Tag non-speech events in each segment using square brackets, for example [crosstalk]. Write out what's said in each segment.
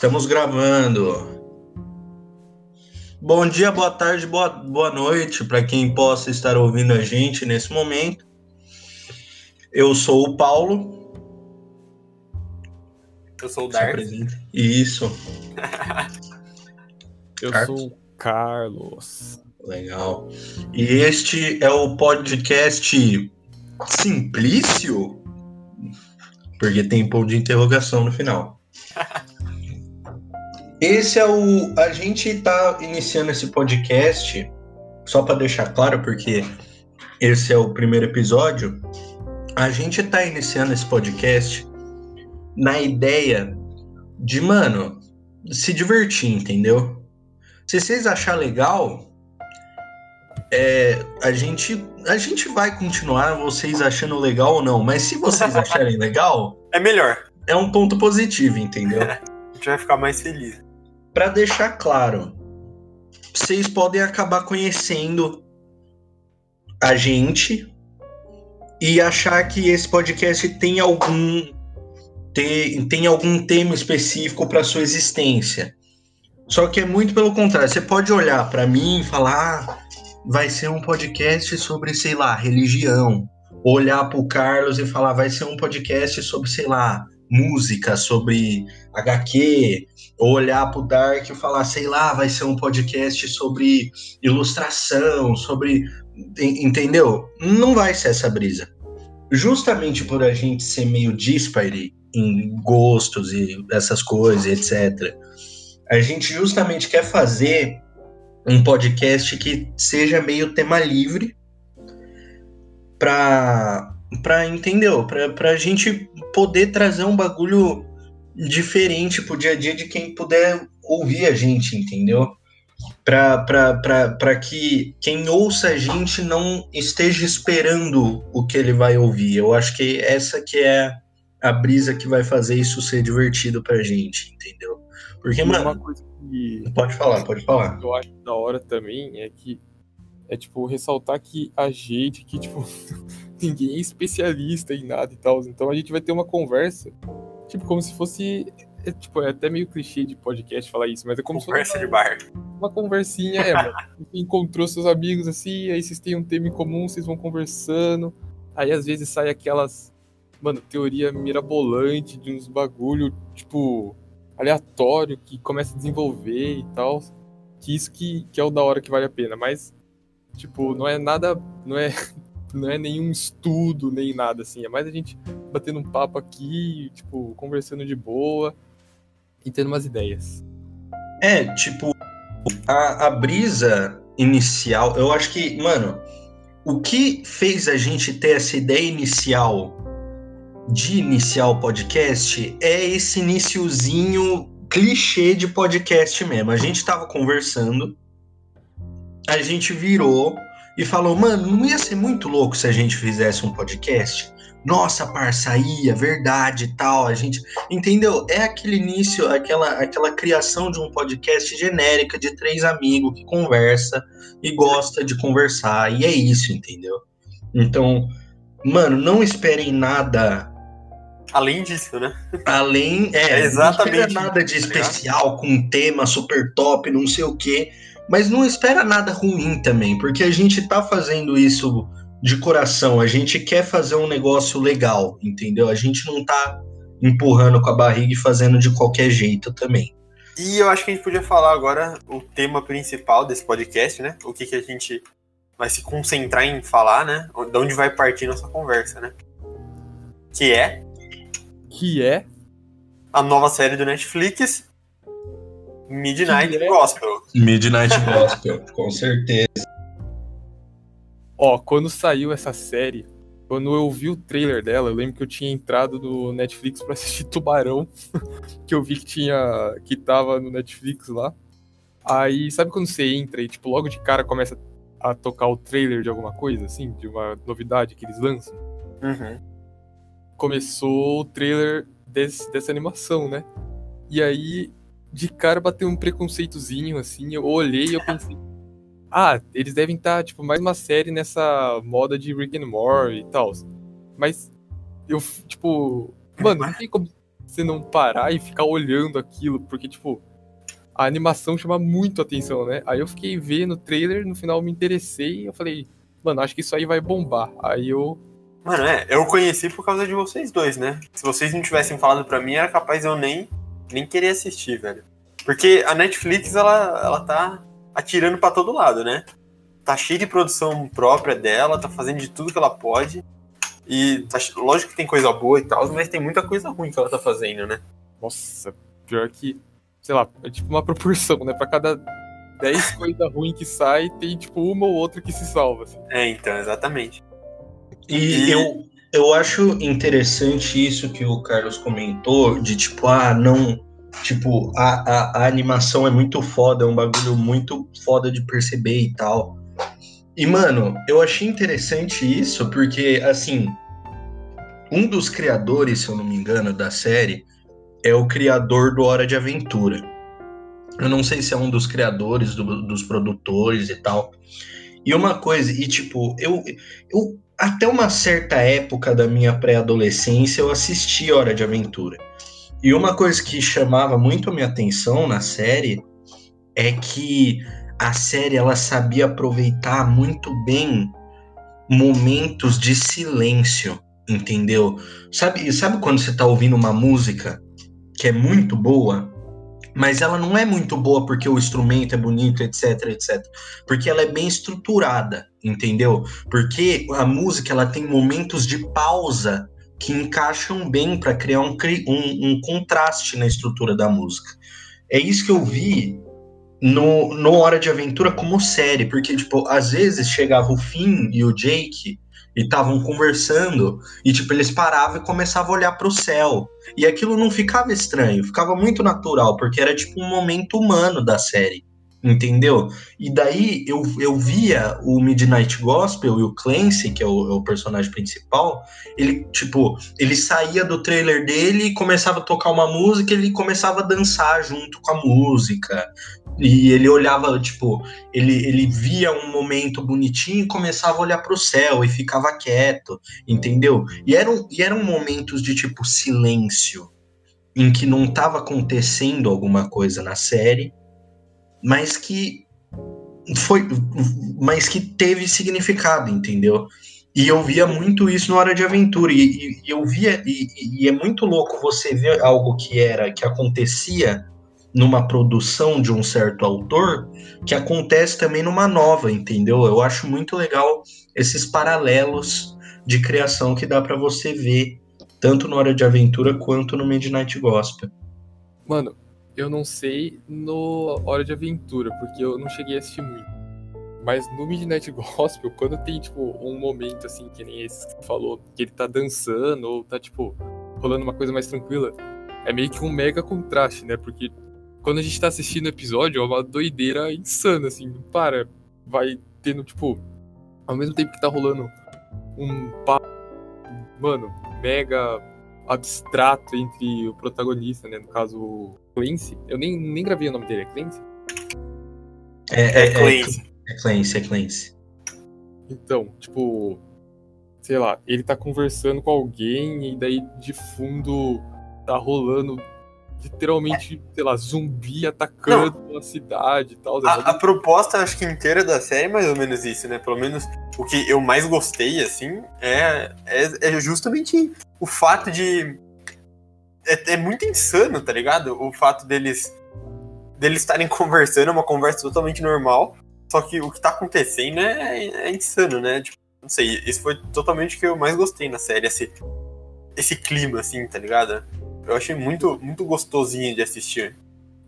Estamos gravando. Bom dia, boa tarde, boa, boa noite para quem possa estar ouvindo a gente nesse momento. Eu sou o Paulo. Eu sou o Dark. Isso, [laughs] Eu Carlos? sou o Carlos. legal. E este é o podcast Simplício? Porque tem ponto de interrogação no final. Esse é o. A gente tá iniciando esse podcast, só para deixar claro, porque esse é o primeiro episódio. A gente tá iniciando esse podcast na ideia de, mano, se divertir, entendeu? Se vocês achar legal, é, a gente a gente vai continuar vocês achando legal ou não, mas se vocês [laughs] acharem legal, É melhor. é um ponto positivo, entendeu? [laughs] A gente vai ficar mais feliz. Pra deixar claro, vocês podem acabar conhecendo a gente e achar que esse podcast tem algum tem, tem algum tema específico para sua existência. Só que é muito pelo contrário. Você pode olhar para mim e falar, ah, vai ser um podcast sobre, sei lá, religião. Olhar pro Carlos e falar, vai ser um podcast sobre, sei lá, música, sobre HQ. Ou olhar pro Dark e falar, sei lá, vai ser um podcast sobre ilustração, sobre. en- Entendeu? Não vai ser essa brisa. Justamente por a gente ser meio dispare em gostos e essas coisas, etc. A gente justamente quer fazer um podcast que seja meio tema livre para para entendeu? Para pra gente poder trazer um bagulho diferente pro dia a dia de quem puder ouvir a gente, entendeu? Para que quem ouça a gente não esteja esperando o que ele vai ouvir. Eu acho que essa que é a brisa que vai fazer isso ser divertido pra gente, entendeu? Porque, E uma mano, coisa que pode falar, pode falar. eu acho da hora também é que é tipo ressaltar que a gente que tipo [laughs] ninguém é especialista em nada e tal, então a gente vai ter uma conversa tipo como se fosse é, tipo é até meio clichê de podcast falar isso, mas é como Conversa se de fosse bar. uma, uma conversinha, é, mano. [laughs] Você encontrou seus amigos assim, aí vocês têm um tema em comum, vocês vão conversando, aí às vezes sai aquelas mano, teoria mirabolante de uns bagulho, tipo, aleatório que começa a desenvolver e tal. Que isso que, que é o da hora que vale a pena, mas tipo, não é nada, não é [laughs] não é nenhum estudo nem nada assim, é mais a gente batendo um papo aqui, tipo, conversando de boa e tendo umas ideias. É, tipo, a, a brisa inicial, eu acho que, mano, o que fez a gente ter essa ideia inicial de iniciar o podcast é esse iniciozinho clichê de podcast mesmo. A gente tava conversando, a gente virou e falou, mano, não ia ser muito louco se a gente fizesse um podcast? Nossa, parça, ia, verdade e tal. A gente. Entendeu? É aquele início, aquela, aquela criação de um podcast genérica de três amigos que conversa e gosta de conversar. E é isso, entendeu? Então, mano, não esperem nada Além disso, né? além. É, É exatamente não espera nada de tá especial, com um tema super top, não sei o quê. Mas não espera nada ruim também, porque a gente tá fazendo isso de coração. A gente quer fazer um negócio legal, entendeu? A gente não tá empurrando com a barriga e fazendo de qualquer jeito também. E eu acho que a gente podia falar agora o tema principal desse podcast, né? O que, que a gente vai se concentrar em falar, né? De onde vai partir nossa conversa, né? Que é Que é a nova série do Netflix, Midnight? Gospel. Midnight [laughs] Gospel, com certeza. Ó, quando saiu essa série, quando eu vi o trailer dela, eu lembro que eu tinha entrado no Netflix pra assistir [laughs] Tubarão, que eu vi que tinha que tava no Netflix lá. Aí, sabe quando você entra e tipo logo de cara começa a tocar o trailer de alguma coisa assim, de uma novidade que eles lançam? Uhum. Começou o trailer desse- dessa animação, né? E aí de cara bateu um preconceitozinho assim, eu olhei e eu pensei ah, eles devem estar, tipo, mais uma série nessa moda de Rick and Morty e tal. Mas eu, tipo, mano, não tem como você não parar e ficar olhando aquilo, porque, tipo, a animação chama muito atenção, né? Aí eu fiquei vendo o trailer, no final me interessei, eu falei, mano, acho que isso aí vai bombar. Aí eu. Mano, é, eu conheci por causa de vocês dois, né? Se vocês não tivessem falado pra mim, era capaz eu nem, nem querer assistir, velho. Porque a Netflix, ela, ela tá atirando para todo lado, né? Tá cheia de produção própria dela, tá fazendo de tudo que ela pode. E tá, lógico que tem coisa boa e tal, mas tem muita coisa ruim que ela tá fazendo, né? Nossa, pior que, sei lá, é tipo uma [laughs] proporção, né? Pra cada 10 [laughs] coisas ruins que sai, tem tipo uma ou outra que se salva. Assim. É, então, exatamente. E, e, eu, eu acho interessante isso que o Carlos comentou, de tipo, ah, não. Tipo, a, a, a animação é muito foda, é um bagulho muito foda de perceber e tal. E, mano, eu achei interessante isso porque, assim, um dos criadores, se eu não me engano, da série é o criador do Hora de Aventura. Eu não sei se é um dos criadores, do, dos produtores e tal. E uma coisa, e tipo, eu, eu até uma certa época da minha pré-adolescência eu assisti Hora de Aventura. E uma coisa que chamava muito a minha atenção na série é que a série ela sabia aproveitar muito bem momentos de silêncio, entendeu? Sabe, sabe quando você tá ouvindo uma música que é muito boa mas ela não é muito boa porque o instrumento é bonito, etc, etc. Porque ela é bem estruturada, entendeu? Porque a música ela tem momentos de pausa que encaixam bem para criar um, um, um, contraste na estrutura da música. É isso que eu vi no, no Hora de Aventura como série, porque, tipo, às vezes chegava o Finn e o Jake e estavam conversando e tipo eles paravam e começavam a olhar para o céu e aquilo não ficava estranho, ficava muito natural porque era tipo um momento humano da série, entendeu? E daí eu, eu via o Midnight Gospel e o Clancy, que é o, é o personagem principal, ele tipo ele saía do trailer dele começava a tocar uma música, ele começava a dançar junto com a música, e ele olhava, tipo, ele, ele via um momento bonitinho e começava a olhar para o céu e ficava quieto, entendeu? E eram, e eram momentos de, tipo, silêncio, em que não estava acontecendo alguma coisa na série, mas que foi, mas que teve significado, entendeu? E eu via muito isso no Hora de Aventura. E, e, e eu via, e, e, é muito louco você ver algo que era, que acontecia numa produção de um certo autor que acontece também numa nova, entendeu? Eu acho muito legal esses paralelos de criação que dá para você ver tanto no Hora de Aventura quanto no Midnight Gospel. Mano, eu não sei no Hora de Aventura, porque eu não cheguei a assistir muito. Mas no Midnight Gospel, [laughs] quando tem, tipo, um momento assim, que nem esse que você falou, que ele tá dançando ou tá, tipo, rolando uma coisa mais tranquila, é meio que um mega contraste, né? Porque quando a gente tá assistindo o episódio, é uma doideira insana, assim. Para, vai tendo, tipo, ao mesmo tempo que tá rolando um papo, mano, mega abstrato entre o protagonista, né? No caso, o Clancy. Eu nem, nem gravei o nome dele, é Clancy? É, é, é Clancy. É Clancy, é Clancy. Então, tipo, sei lá, ele tá conversando com alguém e daí de fundo tá rolando literalmente, sei lá, zumbi atacando Não. a cidade e tal. A, a, proposta, acho que inteira da série é mais ou menos isso, né? Pelo menos o que eu mais gostei, assim, é, é, é justamente o fato de. É, é, muito insano, tá ligado? O fato deles deles estarem [laughs] conversando, é uma conversa totalmente normal, só que o que tá acontecendo é, é insano, né? Tipo, não sei, isso foi totalmente o que eu mais gostei na série, esse, esse clima, assim, tá ligado? Eu achei muito, muito gostosinho de assistir.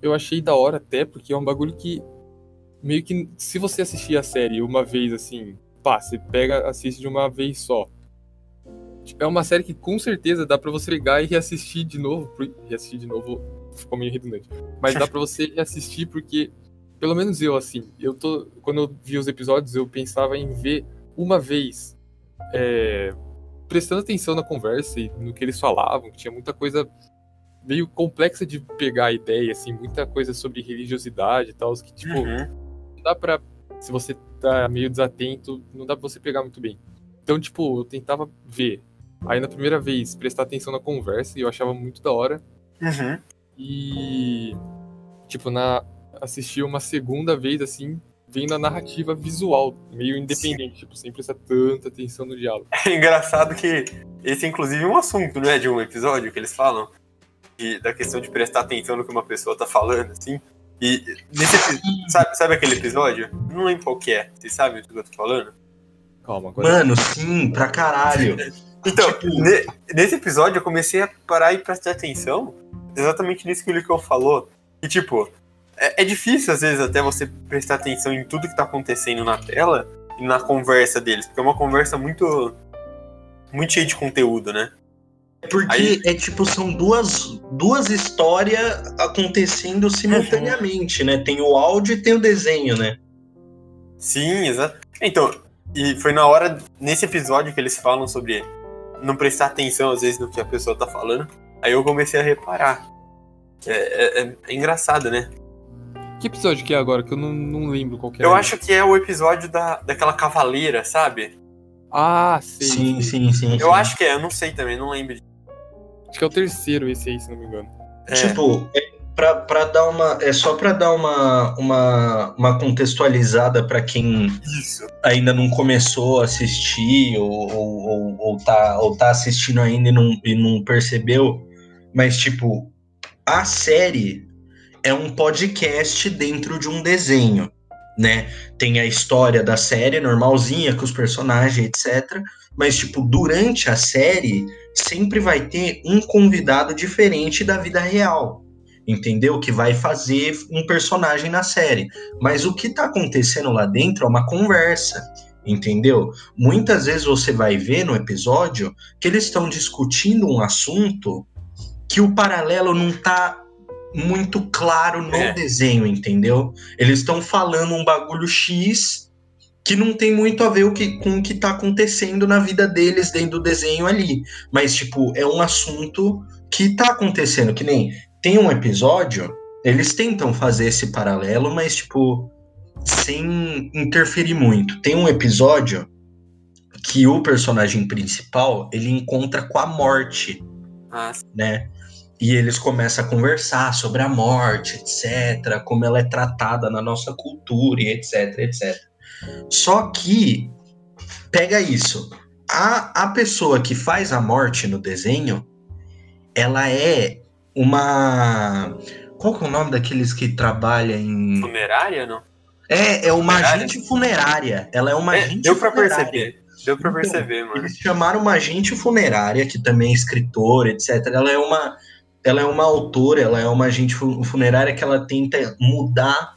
Eu achei da hora até, porque é um bagulho que. Meio que. Se você assistir a série uma vez assim, pá, você pega, assiste de uma vez só. É uma série que com certeza dá para você ligar e reassistir de novo. Reassistir de novo ficou meio redundante. Mas dá para [laughs] você reassistir porque, pelo menos eu, assim, eu tô. Quando eu vi os episódios, eu pensava em ver uma vez. É, prestando atenção na conversa e no que eles falavam, que tinha muita coisa meio complexa de pegar a ideia, assim, muita coisa sobre religiosidade e tal, que, tipo, uhum. não dá pra. Se você tá meio desatento, não dá pra você pegar muito bem. Então, tipo, eu tentava ver. Aí na primeira vez prestar atenção na conversa e eu achava muito da hora. Uhum. E, tipo, na assistir uma segunda vez, assim, vendo a narrativa visual, meio independente, tipo, sem prestar tanta atenção no diálogo. [laughs] É engraçado que esse, inclusive, é um assunto, não é? De um episódio que eles falam. De- da questão de prestar atenção no que uma pessoa tá falando, assim. E nesse sabe, sabe aquele episódio? Não lembro qual que é. Vocês sabem o que eu tô falando? Calma, agora. Mano, sim, pra caralho. [laughs] Então, Tipo- ne- nesse episódio eu comecei a parar e prestar atenção exatamente nisso que o Licão falou. E tipo, é, é difícil às vezes até você prestar atenção em tudo que tá acontecendo na tela e na conversa deles, porque é uma conversa muito muito cheia de conteúdo, né? Porque Aí- é tipo, são duas, duas histórias acontecendo simultaneamente, né? Tem o áudio e tem o desenho, né? Sim, exato. Então, e foi na hora, nesse episódio que eles falam sobre não prestar atenção às vezes no que a pessoa tá falando, aí eu comecei a reparar. É, é- é- é engraçado, né? Que episódio que é agora? Que eu não, não lembro qual que é. Eu acho que é o episódio da, daquela cavaleira, sabe? Ah, sei. Sim, sim, sim. Eu sim. acho que é, eu não sei também, não lembro. Acho que é o terceiro esse aí, se não me engano. É, Tipo, é pra, pra dar uma. É só pra dar uma, uma, uma contextualizada pra quem isso. ainda não começou a assistir ou, ou, ou, ou tá, ou tá assistindo ainda e não, e não percebeu. Mas, tipo, a série é um podcast dentro de um desenho, né? Tem a história da série normalzinha, com os personagens, etc. Mas, tipo, durante a série, sempre vai ter um convidado diferente da vida real. Entendeu? Que vai fazer um personagem na série. Mas o que tá acontecendo lá dentro é uma conversa. Entendeu? Muitas vezes você vai ver no episódio que eles estão discutindo um assunto que o paralelo não tá muito claro no É. desenho, entendeu? Eles estão falando um bagulho X que não tem muito a ver o que, com o que tá acontecendo na vida deles dentro do desenho ali. Mas, tipo, é um assunto que tá acontecendo, que nem tem um episódio, eles tentam fazer esse paralelo, mas, tipo, sem interferir muito. Tem um episódio que o personagem principal, ele encontra com a morte, Ah, né? E eles começam a conversar sobre a morte, etc., como ela é tratada na nossa cultura, e etc, etc. Só que, pega isso, a, a pessoa que faz a morte no desenho, ela é uma. Qual que é o nome daqueles que trabalham em. funerária, não? É, é uma Funerária? agente funerária. Ela é uma É, agente deu pra funerária. perceber. Deu pra Então, perceber, mano. Eles chamaram uma agente funerária, que também é escritora, etc. Ela é uma, ela é uma autora, ela é uma agente fu- funerária que ela tenta mudar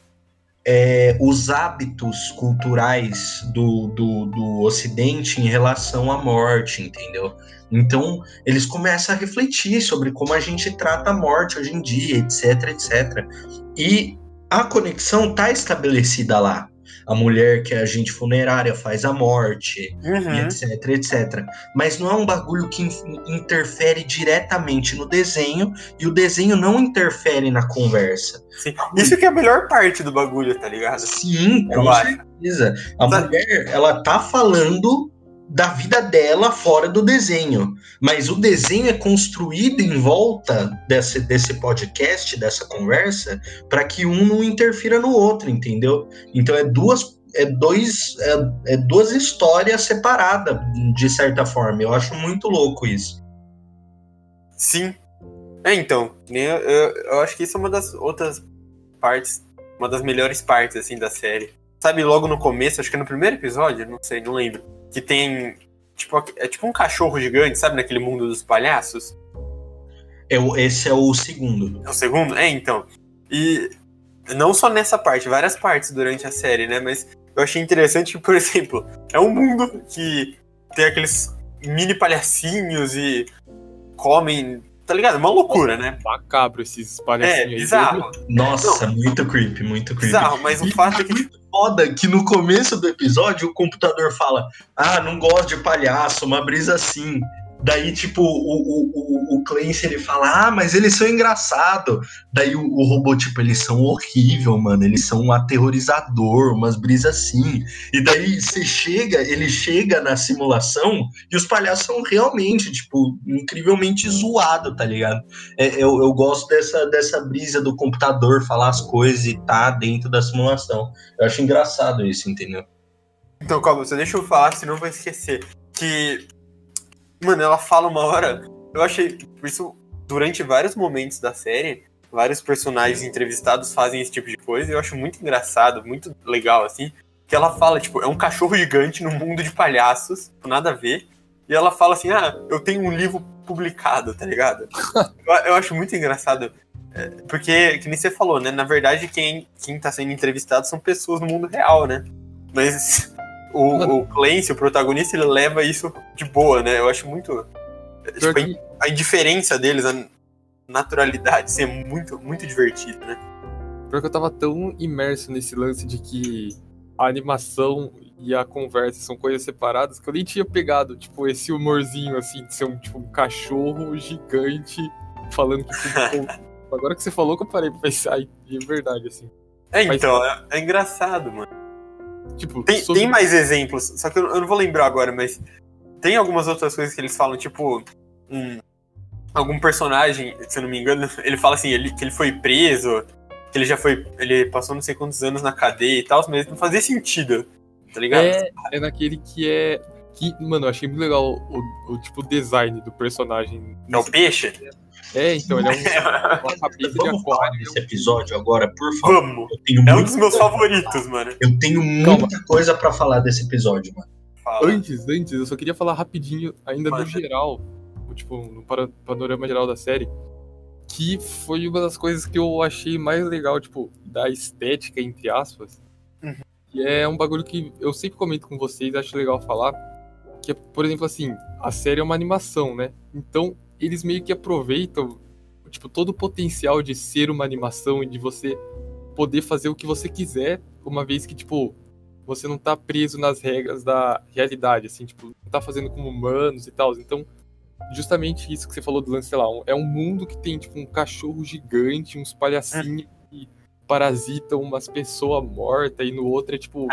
é, os hábitos culturais do, do, do Ocidente em relação à morte, entendeu? Então, eles começam a refletir sobre como a gente trata a morte hoje em dia, etc, etc. E a conexão tá estabelecida lá. A mulher que é agente funerária faz a morte, Uhum. etc, etc. Mas não é um bagulho que in- interfere diretamente no desenho e o desenho não interfere na conversa. Sim. Isso que é a melhor parte do bagulho, tá ligado? Sim, Eu com acho. certeza. A Tá. mulher, ela tá falando da vida dela fora do desenho, mas o desenho é construído em volta desse, desse podcast, dessa conversa, para que um não interfira no outro, entendeu? Então é duas é dois é, é duas histórias separadas de certa forma. Eu acho muito louco isso. Sim. É, então, nem eu, eu, eu acho que isso é uma das outras partes, uma das melhores partes, assim, da série. Sabe, logo no começo, acho que no primeiro episódio, não sei, não lembro, que tem, tipo, é tipo um cachorro gigante, sabe, naquele mundo dos palhaços? É o- esse é o segundo. É o segundo? É, então. E não só nessa parte, várias partes durante a série, né, mas eu achei interessante que, por exemplo, é um mundo que tem aqueles mini palhacinhos e comem, tá ligado? É uma loucura, né? Macabro esses É, palhacinhos aí. bizarro. Nossa, muito creepy, muito creepy. Bizarro, mas o fato é que, foda que no começo do episódio o computador fala: Ah, não gosto de palhaço, uma brisa assim. Daí, tipo, o, o, o, Clancy, ele fala, ah, mas eles são engraçados. Daí o, o, robô, tipo, eles são horrível, mano. Eles são um aterrorizador, umas brisas assim. E daí você chega, ele chega na simulação e os palhaços são realmente, tipo, incrivelmente zoados, tá ligado? É, eu, eu gosto dessa, dessa brisa do computador falar as coisas e tá dentro da simulação. Eu acho engraçado isso, entendeu? Então, calma, você deixa eu falar, senão eu vou esquecer. Que Mano, ela fala uma hora. Eu achei. Isso, durante vários momentos da série, vários personagens entrevistados fazem esse tipo de coisa. E eu acho muito engraçado, muito legal, assim. Que ela fala, tipo, é um cachorro gigante no mundo de palhaços, nada a ver. E ela fala assim: ah, eu tenho um livro publicado, tá ligado? [laughs] eu, eu acho muito engraçado. É, porque, que nem você falou, né? Na verdade, quem, quem tá sendo entrevistado são pessoas no mundo real, né? Mas o, o Clancy, o protagonista, ele leva isso de boa, né? Eu acho muito. Tipo, que... a indiferença deles, a naturalidade, assim, é muito, muito divertido, né? Porque eu tava tão imerso nesse lance de que a animação e a conversa são coisas separadas que eu nem tinha pegado, tipo, esse humorzinho, assim, de ser um, tipo, um cachorro gigante falando que tudo. [laughs] Agora que você falou que eu parei pra pensar, é verdade, assim. É, então, Mas... é, é engraçado, mano. Tipo, tem, sobre... tem mais exemplos, só que eu, eu, não vou lembrar agora, mas tem algumas outras coisas que eles falam, tipo, um, algum personagem, se eu não me engano, ele fala assim, ele, que ele foi preso, que ele já foi. Ele passou não sei quantos anos na cadeia e tal, mas não fazia sentido, tá ligado? É, é naquele que é. Que, mano, eu achei muito legal o, o, o tipo design do personagem. É o peixe? É, então ele é um, [laughs] uma cabeça Vamos de aquário. episódio agora, por favor. Vamos. é um dos meus favoritos, mano. Eu tenho muita Calma. coisa para falar desse episódio, mano. Fala. Antes, antes, eu só queria falar rapidinho, ainda no geral, tipo, no panorama geral da série, que foi uma das coisas que eu achei mais legal, tipo, da estética, entre aspas. Uhum. Que é um bagulho que eu sempre comento com vocês, acho legal falar. Que é, por exemplo, assim, a série é uma animação, né? Então, eles meio que aproveitam tipo todo o potencial de ser uma animação e de você poder fazer o que você quiser, uma vez que tipo você não tá preso nas regras da realidade, assim, tipo, não tá fazendo como humanos e tal. Então, justamente isso que você falou do lance, sei lá, um, é um mundo que tem tipo um cachorro gigante, uns palhacinhos que parasitam umas pessoas mortas e no outro é tipo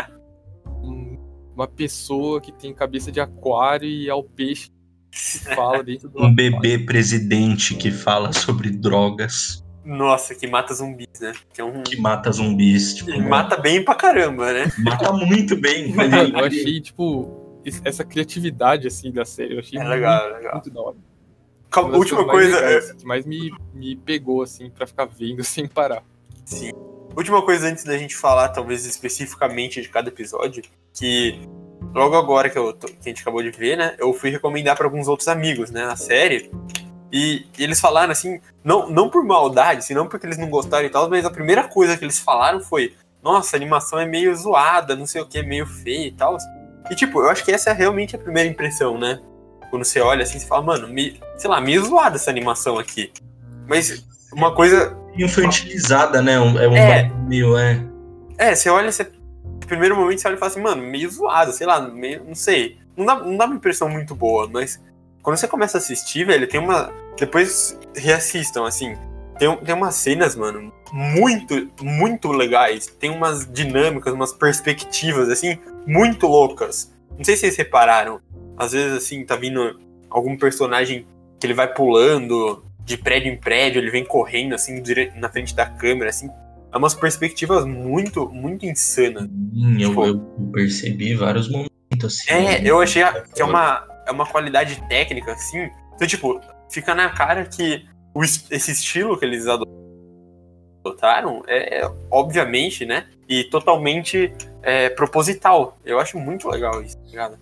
um, uma pessoa que tem cabeça de aquário e é o peixe que fala dentro do. [laughs] Um bebê presidente que fala sobre drogas. Nossa, que mata zumbis, né? Que, é um... que mata zumbis. Tipo, mata bem pra caramba, né? Mata muito bem. [laughs] eu achei, tipo, essa criatividade, assim, da série. Eu achei é legal, muito, legal. muito da hora. Calma, última coisa. Legais, é... assim, que mais me, me pegou, assim, pra ficar vendo [laughs] sem parar. Sim. Última coisa antes da gente falar, talvez especificamente de cada episódio, que logo agora que, eu, que a gente acabou de ver, né? Eu fui recomendar para alguns outros amigos, né? A série. E, e, eles falaram assim, não, não por maldade, senão porque eles não gostaram e tal, mas a primeira coisa que eles falaram foi: Nossa, a animação é meio zoada, não sei o que, meio feia e tal. E tipo, eu acho que essa é realmente a primeira impressão, né? Quando você olha assim, você fala, mano, me, sei lá, meio zoada essa animação aqui. Mas uma coisa. Infantilizada, né? É um é, meio, é. É, você olha, você no primeiro momento você olha e fala assim, mano, meio zoado, sei lá, meio, não sei. Não dá, não dá uma impressão muito boa, mas quando você começa a assistir, velho, tem uma. Depois reassistam, assim. Tem, tem umas cenas, mano, muito, muito legais. Tem umas dinâmicas, umas perspectivas, assim, muito loucas. Não sei se vocês repararam. Às vezes, assim, tá vindo algum personagem que ele vai pulando de prédio em prédio, ele vem correndo, assim, na frente da câmera, assim é umas perspectivas muito, muito insanas. Sim, tipo, eu, eu, percebi vários momentos assim. É, eu achei que é uma, é uma qualidade técnica, assim. Então, tipo, fica na cara que o, esse estilo que eles adotaram é, obviamente, né? E totalmente é, proposital. Eu acho muito legal isso, tá ligado?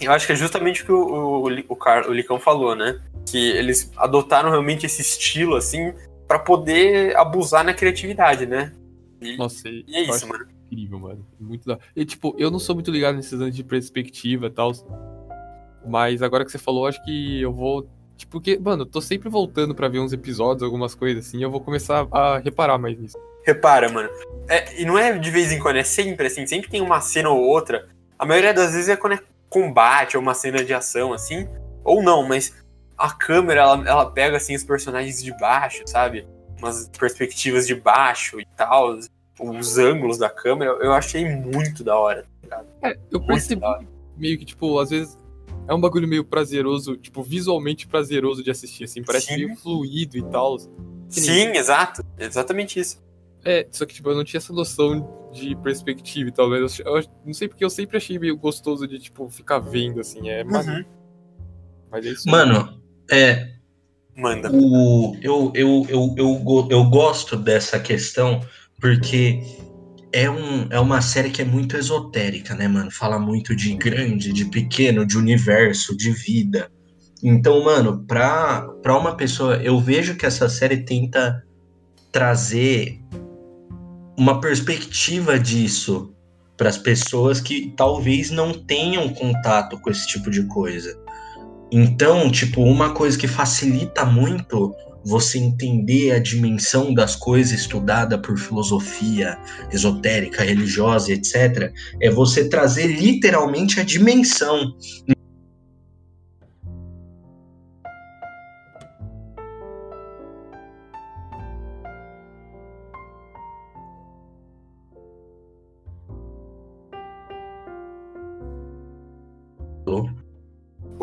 Eu acho que é justamente o que o, o, o, Car, o Licão falou, né? Que eles adotaram realmente esse estilo, assim, para poder abusar na criatividade, né? E, Nossa, e é isso, mano. Incrível, mano. Muito da... E, tipo, eu não sou muito ligado nesses anos de perspectiva e tal. Mas agora que você falou, acho que eu vou. Tipo, porque, mano, eu tô sempre voltando para ver uns episódios, algumas coisas assim, eu vou começar a reparar mais nisso. Repara, mano. É, e não é de vez em quando, é sempre assim, sempre tem uma cena ou outra. A maioria das vezes é quando é combate ou uma cena de ação, assim. Ou não, mas a câmera, ela, ela pega, assim, os personagens de baixo, sabe? Umas perspectivas de baixo e tal, os ângulos da câmera, eu achei muito da hora. tá É, eu Muito percebi meio que, tipo, às vezes é um bagulho meio prazeroso, tipo, visualmente prazeroso de assistir, assim, parece Sim. meio fluido e tal. Sim, exato. Exatamente isso. É, só que, tipo, eu não tinha essa noção de perspectiva e tal, mas eu, eu não sei porque eu sempre achei meio gostoso de, tipo, ficar vendo, assim, é. Uhum. Mas é isso. Mano, é, Manda. o, eu, eu, eu, eu, eu gosto dessa questão porque é, um, é uma série que é muito esotérica, né, mano? Fala muito de grande, de pequeno, de universo, de vida. Então, mano, pra, pra uma pessoa, eu vejo que essa série tenta trazer uma perspectiva disso para as pessoas que talvez não tenham contato com esse tipo de coisa. Então, tipo, uma coisa que facilita muito você entender a dimensão das coisas estudada por filosofia esotérica, religiosa, etc., é você trazer literalmente a dimensão.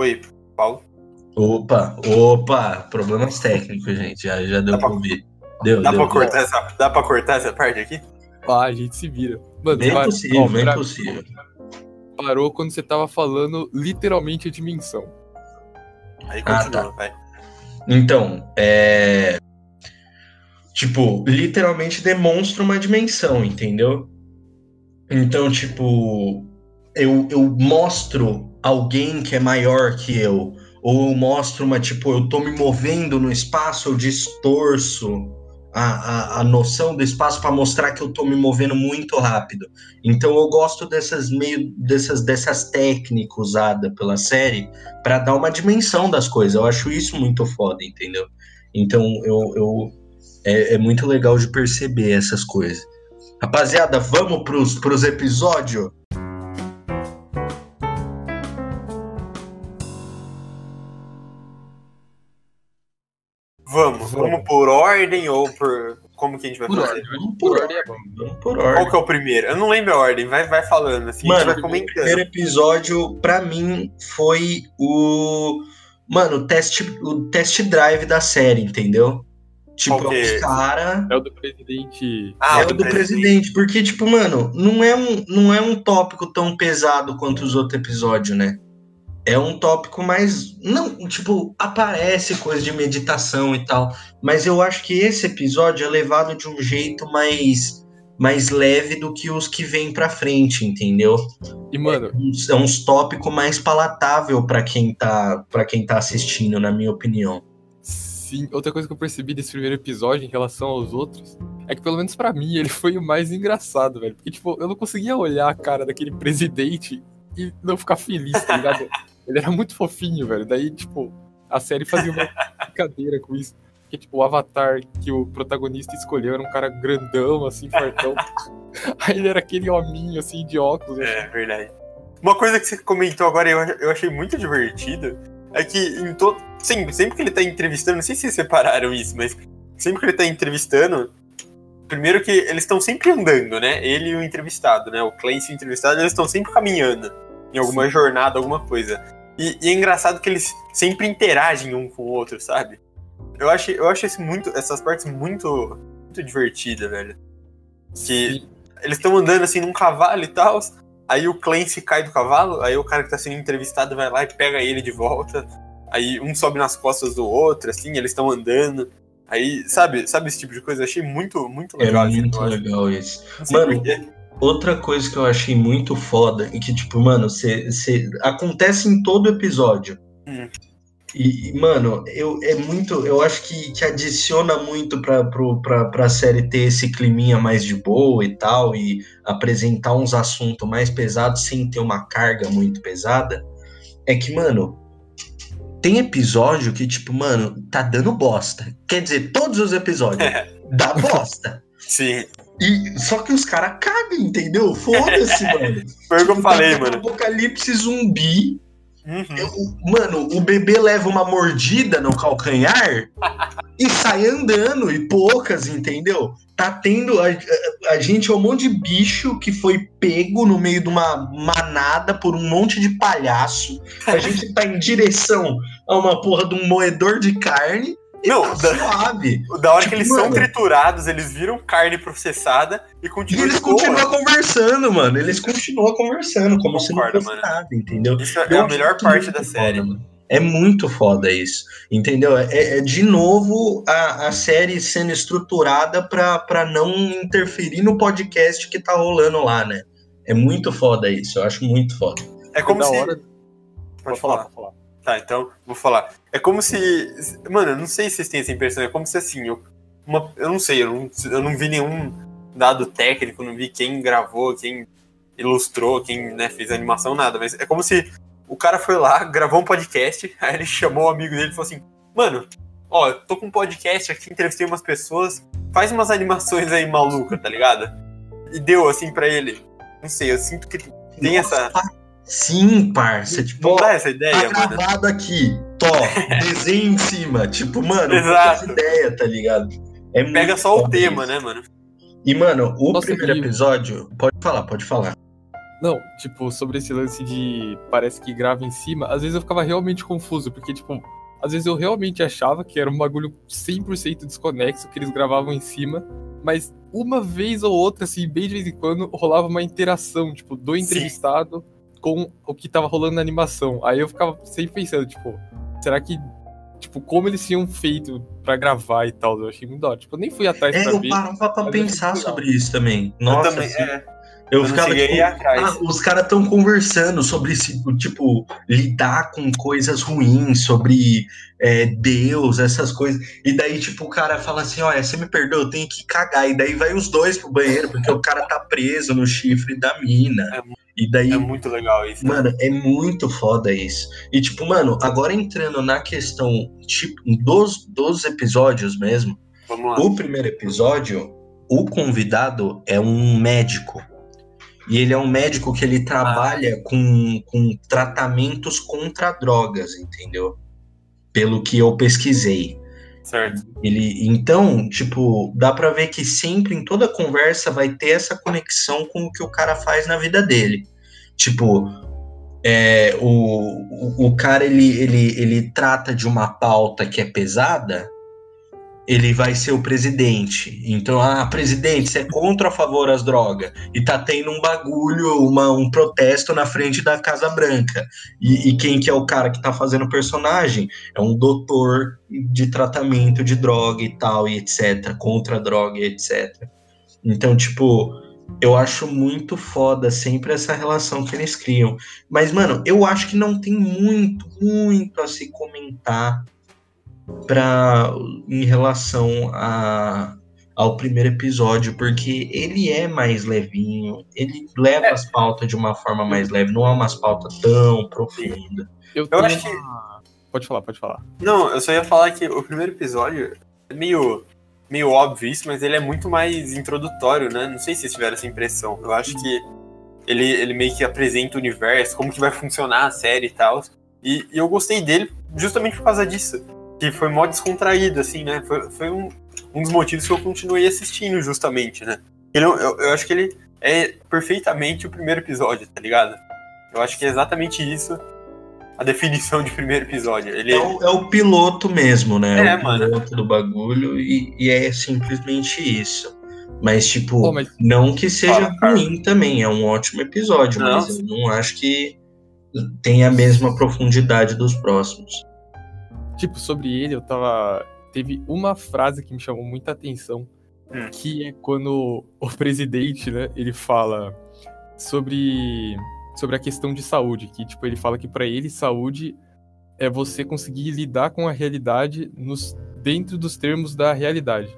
Oi, Paulo. Opa, opa, problemas técnicos, gente, já, já deu Dá pra ouvir. Deu, Dá deu, pra, deu. cortar essa, dá pra cortar essa parte aqui? Ah, a gente se vira. Mano, Bem possível, ó, bem pra- possível. parou quando você tava falando literalmente a dimensão. Aí Ah, continua, vai. Então, é. Tipo, literalmente demonstra uma dimensão, entendeu? Então, tipo, eu, eu mostro alguém que é maior que eu, ou eu mostro uma, tipo, eu tô me movendo no espaço, eu distorço a, a, a noção do espaço para mostrar que eu tô me movendo muito rápido. Então, eu gosto dessas meio dessas, dessas técnicas usadas pela série para dar uma dimensão das coisas. Eu acho isso muito foda, entendeu? Então eu, eu é, é muito legal de perceber essas coisas. Rapaziada, vamos pros, pros episódios? Vamos, Vamos. vamos por ordem ou por. Como que a gente vai Por fazer? ordem, Vamos por por ordem é bom. Vamos por Qual ordem. que é o primeiro? Eu não lembro a ordem, vai, vai falando assim, a Mano, gente vai o comentando. primeiro episódio, pra mim, foi o. Mano, o test, o test drive da série, entendeu? Tipo, Qual é os esse? cara. É o do presidente. Ah, é o do presidente. porque, tipo, mano, não é, um, não é um tópico tão pesado quanto os outros episódios, né? É um tópico mais. Não, tipo, aparece coisa de meditação e tal. Mas eu acho que esse episódio é levado de um jeito mais, mais leve do que os que vêm pra frente, entendeu? E, mano, Uns- É uns tópicos mais palatável pra quem tá para quem tá assistindo, na minha opinião. sim, outra coisa que eu percebi desse primeiro episódio em relação aos outros é que, pelo menos pra mim, ele foi o mais engraçado, velho. Porque, tipo, eu não conseguia olhar a cara daquele presidente e não ficar feliz, tá ligado? [laughs] ele era muito fofinho, velho. Daí, tipo, a série fazia uma [laughs] brincadeira com isso. Porque, tipo, o avatar que o protagonista escolheu era um cara grandão, assim, fortão. [laughs] Aí ele era aquele hominho, assim, de óculos. É, verdade. Uma coisa que você comentou agora e eu, eu achei muito divertido é que em todo. Sempre, sempre que ele tá entrevistando, não sei se vocês separaram isso, mas sempre que ele tá entrevistando, primeiro que eles estão sempre andando, né? Ele e o entrevistado, né? O Clancy e o entrevistado, eles estão sempre caminhando em alguma jornada, alguma coisa. E, e é engraçado que eles sempre interagem um com o outro, sabe? Eu acho, eu acho isso muito, essas partes muito, muito divertidas, velho. Que Sim. eles estão andando assim num cavalo e tal. Aí o Clancy cai do cavalo, aí o cara que tá sendo entrevistado vai lá e pega ele de volta. Aí um sobe nas costas do outro, assim, eles estão andando. Aí, sabe, sabe esse tipo de coisa? Eu achei muito, muito legal. muito legal isso. Mano, porquê. Outra coisa que eu achei muito foda e que, tipo, mano, cê, cê- acontece em todo episódio. Hum. E, mano, eu, é muito. Eu acho que, que adiciona muito pra, pro, pra, pra série ter esse climinha mais de boa e tal, e apresentar uns assuntos mais pesados sem ter uma carga muito pesada. É que, mano, tem episódio que, tipo, mano, tá dando bosta. Quer dizer, todos os episódios [laughs] dá bosta. Sim. E, só que os caras cagam, entendeu? Foda-se, [laughs] mano. Foi o que eu Tipo, falei, mano. Apocalipse zumbi. Uhum. Eu- Mano, o bebê leva uma mordida no calcanhar e sai andando, e poucas, entendeu? Tá tendo. A, a- a gente é um monte de bicho que foi pego no meio de uma manada por um monte de palhaço. A gente tá em direção a uma porra de um moedor de carne. E Não, tá da- suave. [laughs] Da hora Tipo, que eles são mano. triturados, eles viram carne processada e E continuam eles de boa. continuam conversando, mano. Eles continuam conversando, como se não fosse nada, entendeu? Isso é Eu a melhor muito parte da foda, série. mano. É muito foda isso, entendeu? É, é de novo a, a série sendo estruturada pra, pra não interferir no podcast que tá rolando lá, né? É muito foda isso, eu acho muito foda. É como da se. hora. Pode falar. pode falar. Tá, então, vou falar. É como se. Mano, eu não sei se vocês têm essa impressão. É como se assim. Eu, uma, eu não sei, eu não, eu não vi nenhum dado técnico, não vi quem gravou, quem ilustrou, quem né, fez animação, nada. Mas é como se o cara foi lá, [laughs] gravou um podcast, [laughs] aí ele chamou o amigo dele e falou assim: Mano, ó, eu tô com um podcast aqui, entrevistei umas pessoas, faz umas animações aí maluca, tá ligado? E deu assim pra ele. Não sei, eu sinto que tem essa. Sim, parça. Tipo, Não dá essa tá ideia, mano? gravado aqui. Tó, desenho em cima. Tipo, mano, Exato. essa ideia, tá ligado? É Pega só o tema, isso. né, mano? E, mano, o Nossa, primeiro episódio. Pode falar, pode falar. Não, tipo, sobre esse lance de parece que grava em cima, às vezes eu ficava realmente confuso, porque, tipo, às vezes eu realmente achava que era um bagulho 100% desconexo, que eles gravavam em cima, mas uma vez ou outra, assim, bem de vez em quando, rolava uma interação, tipo, do entrevistado com o que tava rolando na animação. Aí eu ficava sempre pensando, tipo, será que, tipo, como eles tinham feito pra gravar e tal? Eu achei muito da hora. Tipo, eu nem fui atrás É, pra eu ver. parava pra eu pensar sobre isso também. Nossa, eu também, assim, é. Eu, eu ficava tipo, atrás. ah, os caras estão conversando sobre esse, tipo, lidar com coisas ruins, sobre é, Deus, essas coisas. E daí, tipo, o cara fala assim: olha, você me perdoa, eu tenho que cagar. E daí vai os dois pro banheiro, porque o cara tá preso no chifre da mina. É E daí, É muito legal isso. Mano, é muito foda isso. E, tipo, mano, agora entrando na questão tipo, dos, dos episódios mesmo, Vamos lá. o primeiro episódio, o convidado é um médico. E ele é um médico que ele trabalha com, com tratamentos contra drogas, entendeu? Pelo que eu pesquisei. Certo. Ele, então, tipo, dá pra ver que sempre em toda conversa vai ter essa conexão com o que o cara faz na vida dele. Tipo, é, o, o, o cara ele, ele, ele trata de uma pauta que é pesada, ele vai ser o presidente. Então, ah, presidente, você é contra ou a favor das drogas? E tá tendo um bagulho, uma, um protesto na frente da Casa Branca. E, e quem que é o cara que tá fazendo o personagem? É um doutor de tratamento de droga e tal, e etc. Contra a droga e etc. Então, tipo, eu acho muito foda sempre essa relação que eles criam. Mas, mano, eu acho que não tem muito, muito a se comentar pra, em relação a, ao primeiro episódio, porque ele é mais levinho, ele leva as pautas de uma forma mais leve, não é umas pautas tão profundas. Eu, Eu acho que. Pode falar, pode falar. Não, eu só ia falar que o primeiro episódio é meio, meio óbvio isso, mas ele é muito mais introdutório, né? Não sei se vocês tiveram essa impressão. Eu acho que ele, ele meio que apresenta o universo, como que vai funcionar a série e tal. E, e eu gostei dele justamente por causa disso. Que foi mó descontraído, assim, né? Foi, foi um, um dos motivos que eu continuei assistindo, justamente, né? Ele, eu, eu acho que ele é perfeitamente o primeiro episódio, tá ligado? Eu acho que é exatamente isso a [laughs] definição de primeiro episódio. Ele É o, é o piloto mesmo, né? É, o mano. piloto do bagulho e, e é simplesmente isso. Mas, tipo, Pô, mas- não que seja Fala, cara. ruim também, é um ótimo episódio, Não. mas eu não acho que tem a mesma profundidade dos próximos. Tipo, sobre ele, eu tava. Teve uma frase que me chamou muita atenção, Hum. que é quando o [laughs] presidente, né, ele fala sobre, sobre a questão de saúde, que, tipo, ele fala que pra ele saúde é você conseguir lidar com a realidade nos, dentro dos termos da realidade.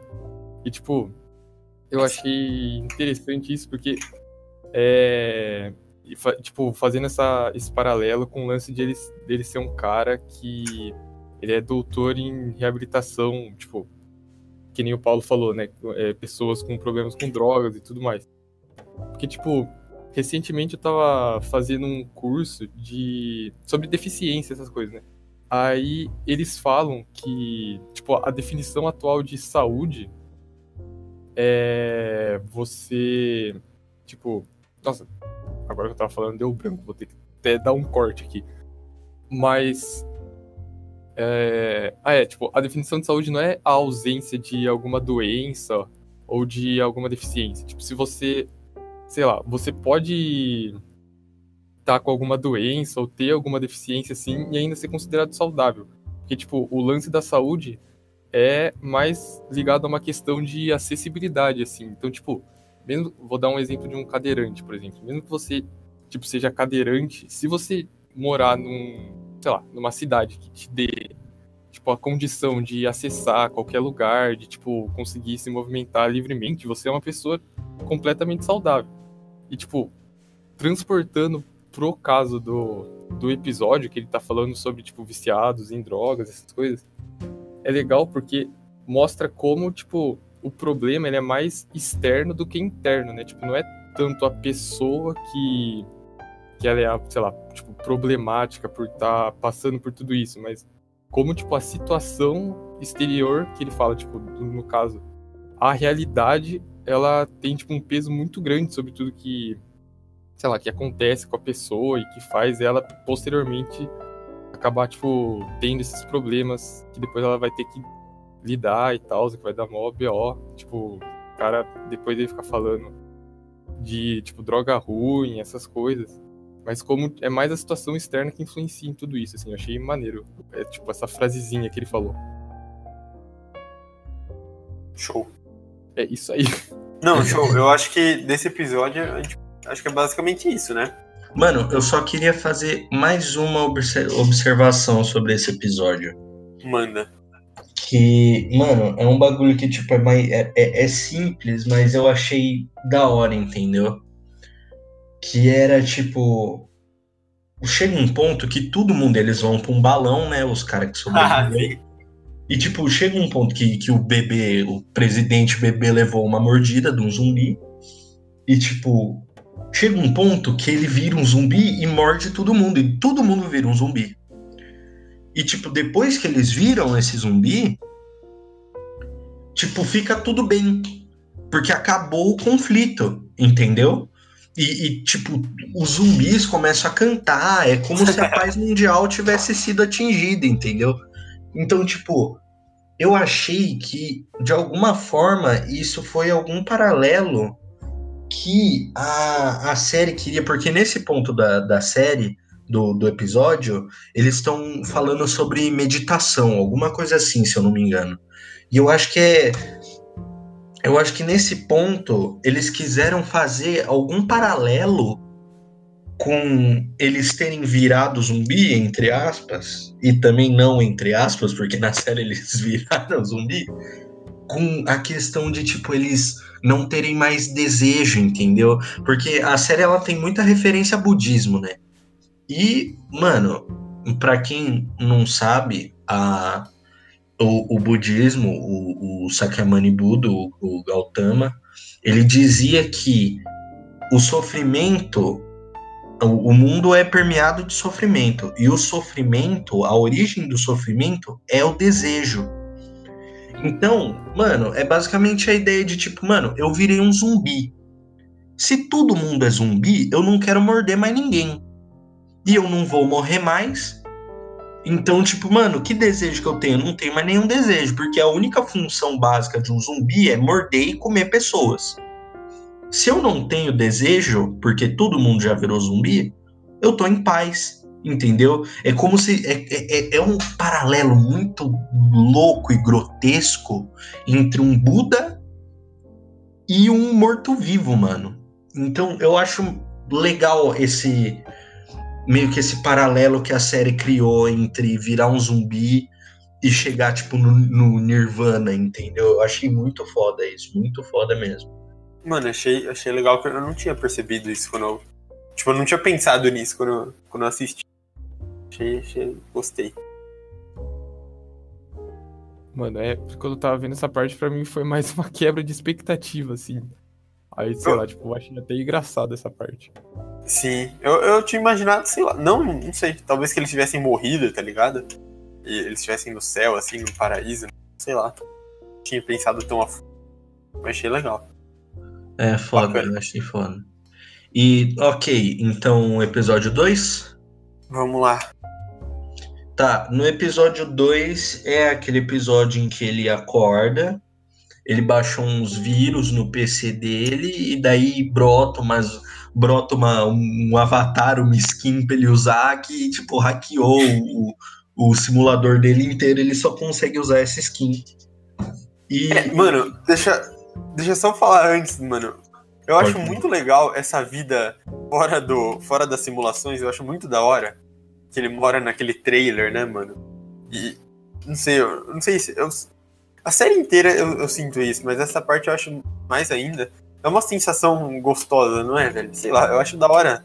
E, tipo, eu achei interessante isso, porque é, tipo, fazendo essa, esse paralelo com o lance de ele, dele ser um cara que ele é doutor em reabilitação, tipo, que nem o Paulo falou, né? é, pessoas com problemas com drogas e tudo mais. Porque, tipo, recentemente eu tava fazendo um curso de sobre deficiência, essas coisas, né? Aí eles falam que, tipo, a definição atual de saúde é você, tipo, nossa, agora que eu tava falando deu branco, vou ter que até dar um corte aqui. Mas é, ah, é, tipo, a definição de saúde não é a ausência de alguma doença ou de alguma deficiência. Tipo, se você, sei lá, você pode estar tá com alguma doença ou ter alguma deficiência assim e ainda ser considerado saudável. Porque, tipo, o lance da saúde é mais ligado a uma questão de acessibilidade, assim. Então, tipo, mesmo, vou dar um exemplo de um cadeirante, por exemplo. Mesmo que você, tipo, seja cadeirante, se você morar num, sei lá, numa cidade que te dê tipo a condição de acessar qualquer lugar, de tipo conseguir se movimentar livremente, você é uma pessoa completamente saudável. E tipo, transportando pro caso do, do episódio que ele tá falando sobre tipo viciados em drogas, essas coisas, é legal porque mostra como tipo o problema ele é mais externo do que interno, né? Tipo, não é tanto a pessoa que que ela é, sei lá, tipo, problemática por estar tá passando por tudo isso, mas como, tipo, a situação exterior que ele fala, tipo, no caso, a realidade, ela tem, tipo, um peso muito grande sobre tudo que, sei lá, que acontece com a pessoa e que faz ela, posteriormente, acabar, tipo, tendo esses problemas que depois ela vai ter que lidar e tal, que vai dar mó BO, tipo, o cara, depois ele fica falando de, tipo, droga ruim, essas coisas. Mas como é mais a situação externa que influencia em tudo isso, assim, eu achei maneiro. É tipo essa frasezinha que ele falou. Show. É isso aí. [laughs] Não, show. Eu acho que desse episódio, a gente, acho que é basicamente isso, né? Mano, eu só queria fazer mais uma observação sobre esse episódio. Manda. Que, mano, é um bagulho que, tipo, é, mais, é, é, é simples, mas eu achei da hora, entendeu? Que era tipo. Chega um ponto que todo mundo eles vão pra um balão, né? Os caras que sobrevivem. Ah, e tipo, chega um ponto que, que o bebê, o presidente bebê levou uma mordida de um zumbi. E tipo, chega um ponto que ele vira um zumbi e morde todo mundo. E todo mundo vira um zumbi. E tipo, depois que eles viram esse zumbi, tipo, fica tudo bem. Porque acabou o conflito, entendeu? E, e, tipo, os zumbis começam a cantar, é como se a [laughs] paz mundial tivesse sido atingida, entendeu? Então, tipo, eu achei que, de alguma forma, isso foi algum paralelo que a, a série queria, porque nesse ponto da, da série, do, do episódio, eles estão falando sobre meditação, alguma coisa assim, se eu não me engano. E eu acho que é eu acho que nesse ponto eles quiseram fazer algum paralelo com eles terem virado zumbi, entre aspas, e também não entre aspas, porque na [laughs] série eles viraram zumbi, com a questão de, tipo, eles não terem mais desejo, entendeu? Porque a série ela tem muita referência a budismo, né? E, mano, para quem não sabe, a, o, o budismo, o, o Sakyamuni Buda, o, o Gautama, ele dizia que o sofrimento, o, o mundo é permeado de sofrimento, e o sofrimento, a origem do sofrimento é o desejo. Então, mano, é basicamente a ideia de tipo, mano, eu virei um zumbi. Se todo mundo é zumbi, eu não quero morder mais ninguém. E eu não vou morrer mais, então, tipo, mano, que desejo que eu tenho? não tenho mais nenhum desejo, porque a única função básica de um zumbi é morder e comer pessoas. Se eu não tenho desejo, porque todo mundo já virou zumbi, eu tô em paz, entendeu? É como se. É, é, é, é um paralelo muito louco e grotesco entre um Buda e um morto-vivo, mano. Então, eu acho legal esse meio que esse paralelo que a série criou entre virar um zumbi e chegar, tipo, no, no Nirvana, entendeu? Eu achei muito foda isso, muito foda mesmo. Mano, achei, achei legal que eu não tinha percebido isso quando eu. Tipo, eu não tinha pensado nisso quando eu, quando eu assisti. Achei, achei. Gostei. Mano, é. Quando eu tava vendo essa parte, pra mim foi mais [laughs] uma quebra de expectativa, assim. Aí, sei lá, tipo, eu achei até engraçado essa parte. Sim, eu, eu tinha imaginado, sei lá, não, não sei, talvez que eles tivessem morrido, tá ligado? E eles estivessem no céu, assim, no paraíso, sei lá. Tinha pensado tão a fundo. Mas achei legal. É foda, Bacana. eu achei foda. E, ok, então episódio 2? Vamos lá. Tá, no episódio 2 é aquele episódio em que ele acorda, ele baixa uns vírus no PC dele e daí brota umas brota uma, um avatar, uma skin pra ele usar que, tipo, hackeou o, o simulador dele inteiro, ele só consegue usar essa skin. E, É, mano, deixa, deixa eu só falar antes, mano. Eu Pode acho ir. muito legal essa vida fora, do, fora das simulações, eu acho muito da hora. Que ele mora naquele trailer, né, mano? E não sei, eu não sei se. Eu, a série inteira eu, eu sinto isso, mas essa parte eu acho mais ainda. É uma sensação gostosa, não é, velho? Sei lá, eu acho da hora.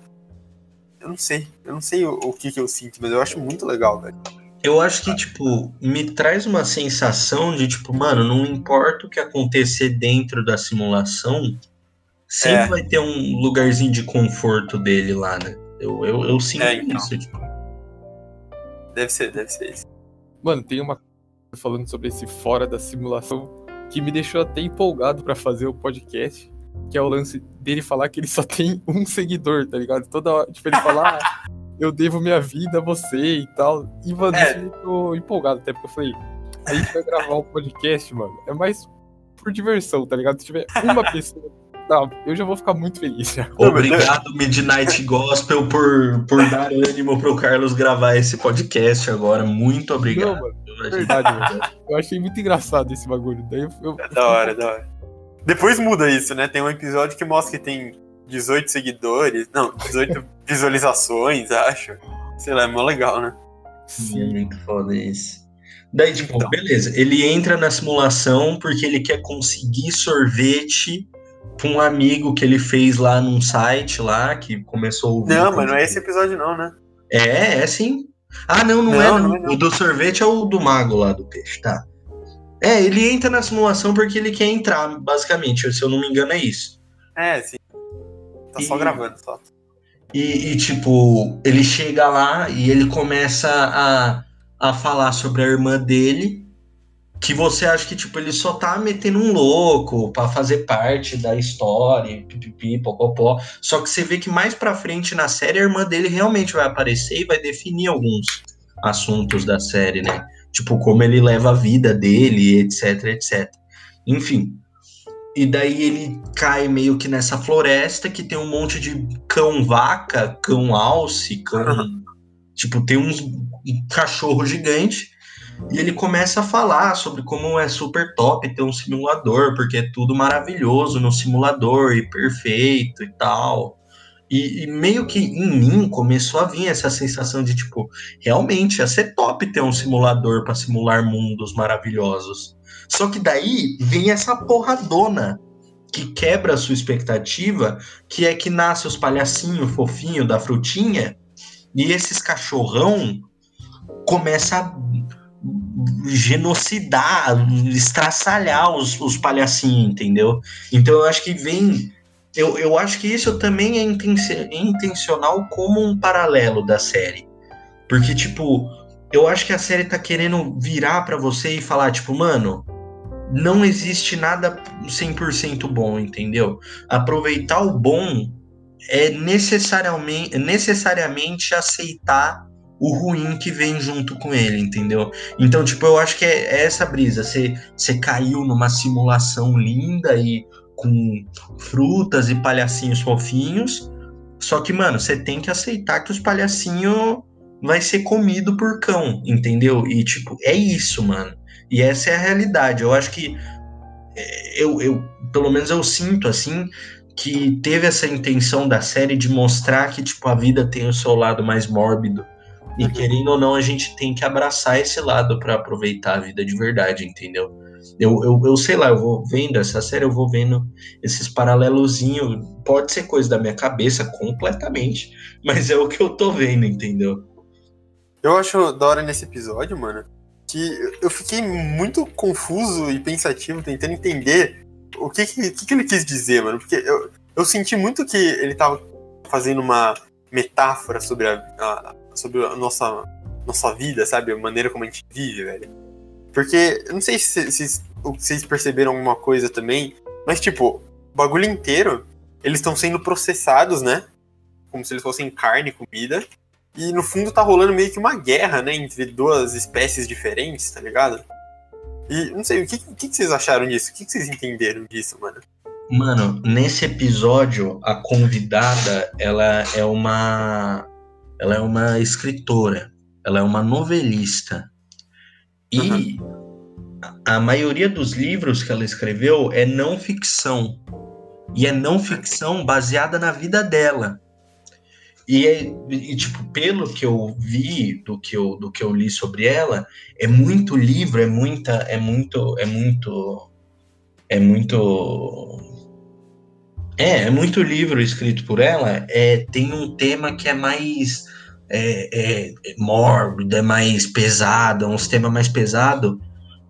Eu não sei, eu não sei o, o que, que eu sinto, mas eu acho muito legal, velho. Eu acho que, tipo, me traz uma sensação de, tipo, mano, não importa o que acontecer dentro da simulação, sempre É. vai ter um lugarzinho de conforto dele lá, né? Eu, eu, eu sinto É, então. isso, tipo. Deve ser, deve ser isso. Mano, tem uma coisa falando sobre esse fora da simulação que me deixou até empolgado pra fazer o podcast, que é o lance dele falar que ele só tem [laughs] um seguidor, tá ligado? Toda hora, tipo, ele fala, ah, eu devo minha vida a você e tal. E, mano, É. me deixou empolgado até, porque eu falei, a gente vai gravar um podcast, mano, é mais por diversão, tá ligado? Se tiver uma pessoa, não, eu já vou ficar muito feliz já. Obrigado, Midnight Gospel, por, por dar ânimo pro Carlos gravar esse podcast agora. Muito obrigado. Não, mano, é gente- verdade, mano. Eu achei muito engraçado esse bagulho. Daí eu, eu, É da hora, é da hora. Depois muda isso, né? Tem um episódio que mostra que tem 18 seguidores. Não, 18 [laughs] visualizações, acho. Sei lá, é mó legal, né? É Sim. muito foda isso. Daí, tipo, Então. beleza, ele entra na simulação porque ele quer conseguir sorvete com um amigo que ele fez lá num site lá, que começou a. Não, mas não é esse episódio, não, né? É, é sim. Ah, não, não, Não, é, não. não é, não. O do sorvete é o do mago lá do peixe, tá. É, ele entra na simulação porque ele quer entrar, basicamente, se eu não me engano é isso. É, sim. Tá só E- gravando, só. E, e, tipo, ele chega lá e ele começa a, a falar sobre a irmã dele, que você acha que, tipo, ele só tá metendo um louco pra fazer parte da história, pipipi, popopó. Só que você vê que mais pra frente na série a irmã dele realmente vai aparecer e vai definir alguns assuntos da série, né? Tipo, como ele leva a vida dele, etc, etc. Enfim. E daí ele cai meio que nessa floresta que tem um monte de cão vaca, cão alce, cão. tipo, tem uns um cachorro gigante. E ele começa a falar sobre como é super top ter um simulador, porque é tudo maravilhoso no simulador e perfeito e tal. E, e meio que em mim começou a vir essa sensação de tipo, realmente ia ser top ter um simulador para simular mundos maravilhosos. Só que daí vem essa porradona que quebra a sua expectativa, que é que nasce os palhacinhos fofinhos da frutinha, e esses cachorrão começa a genocidar, estraçalhar os, os palhacinhos, entendeu? Então eu acho que vem. Eu, eu acho que isso também é intenci- intencional como um paralelo da série. Porque, tipo, eu acho que a série tá querendo virar pra você e falar, tipo, mano, não existe nada 100% bom, entendeu? Aproveitar o bom é necessariamente, necessariamente aceitar o ruim que vem junto com ele, entendeu? Então, tipo, eu acho que é, é essa brisa. Você caiu numa simulação linda e com frutas e palhacinhos fofinhos. Só que, mano, você tem que aceitar que os palhacinhos vai ser comido por cão, entendeu? E, tipo, é isso, mano. E essa é a realidade. Eu acho que é, eu, eu pelo menos eu sinto assim que teve essa intenção da série de mostrar que tipo a vida tem o seu lado mais mórbido e querendo ou não a gente tem que abraçar esse lado para aproveitar a vida de verdade, entendeu? Eu, eu, eu sei lá, eu vou vendo essa série, eu vou vendo esses paralelozinhos. Pode ser coisa da minha cabeça completamente, [laughs] mas é o que eu tô vendo, entendeu? Eu acho da hora nesse episódio, mano, que eu fiquei muito confuso e pensativo tentando entender o que, que, que ele quis dizer, mano? Porque eu, eu senti muito que ele tava fazendo uma metáfora sobre a, a sobre a nossa, nossa vida, sabe? A maneira como a gente vive, velho. Porque, eu não sei se, se vocês perceberam alguma coisa também, mas, tipo, o bagulho inteiro, eles estão sendo processados, né? Como se eles fossem carne, comida. E no fundo tá rolando meio que uma guerra, né? Entre duas espécies diferentes, tá ligado? E não sei, o que, o que vocês acharam disso? O que vocês entenderam disso, mano? Mano, nesse episódio, a convidada, ela é uma. Ela é uma escritora. Ela é uma novelista. E uhum. A maioria dos livros que ela escreveu é não ficção. E é não ficção baseada na vida dela. E, é, e, tipo, pelo que eu vi, do que eu, do que eu li sobre ela, é muito livro, é muita, é muito, é muito, é muito, é, é muito livro escrito por ela. É, tem um tema que é mais é, é, é mórbido, é mais pesado, é uns temas mais pesado,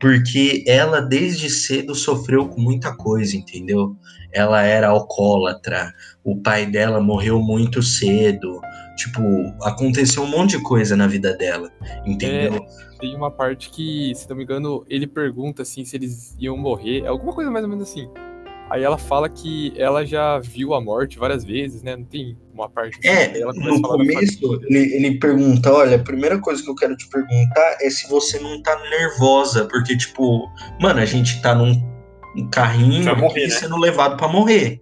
porque ela desde cedo sofreu com muita coisa, entendeu? Ela era alcoólatra, o pai dela morreu muito cedo, tipo, aconteceu um monte de coisa na vida dela, entendeu? É, tem uma parte que, se não me engano, ele pergunta assim se eles iam morrer, alguma coisa mais ou menos assim. Aí ela fala que ela já viu a morte várias vezes, né? Não tem uma parte. É, no começo ele, ele pergunta: olha, a primeira coisa que eu quero te perguntar é se você não tá nervosa, porque, tipo, mano, a gente tá num carrinho morrer, né? sendo levado para morrer.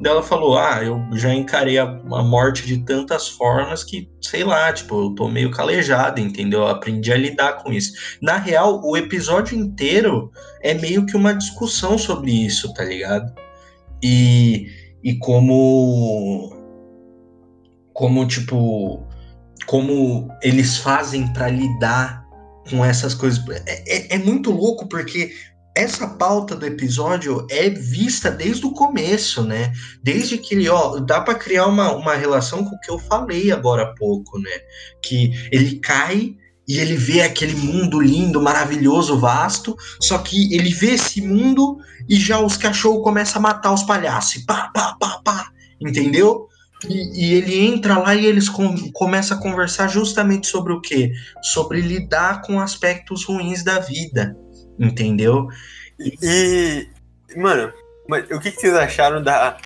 Daí ela falou: Ah, eu já encarei a, a, morte de tantas formas que, sei lá, tipo, eu tô meio calejado, entendeu? Eu aprendi a lidar com isso. Na real, o episódio inteiro é meio que uma discussão sobre isso, tá ligado? E, e como. Como, tipo. Como eles fazem para lidar com essas coisas. É, é, é muito louco porque essa pauta do episódio é vista desde o começo, né? Desde que ele, ó, dá para criar uma, uma relação com o que eu falei agora há pouco, né? Que ele cai e ele vê aquele mundo lindo, maravilhoso, vasto, só que ele vê esse mundo e já os cachorros começam a matar os palhaços, pá, pá, pá, pá, entendeu? E, e, ele entra lá e eles com, começam a conversar justamente sobre o quê? Sobre lidar com aspectos ruins da vida, entendeu? E, mano, o que, que vocês acharam da,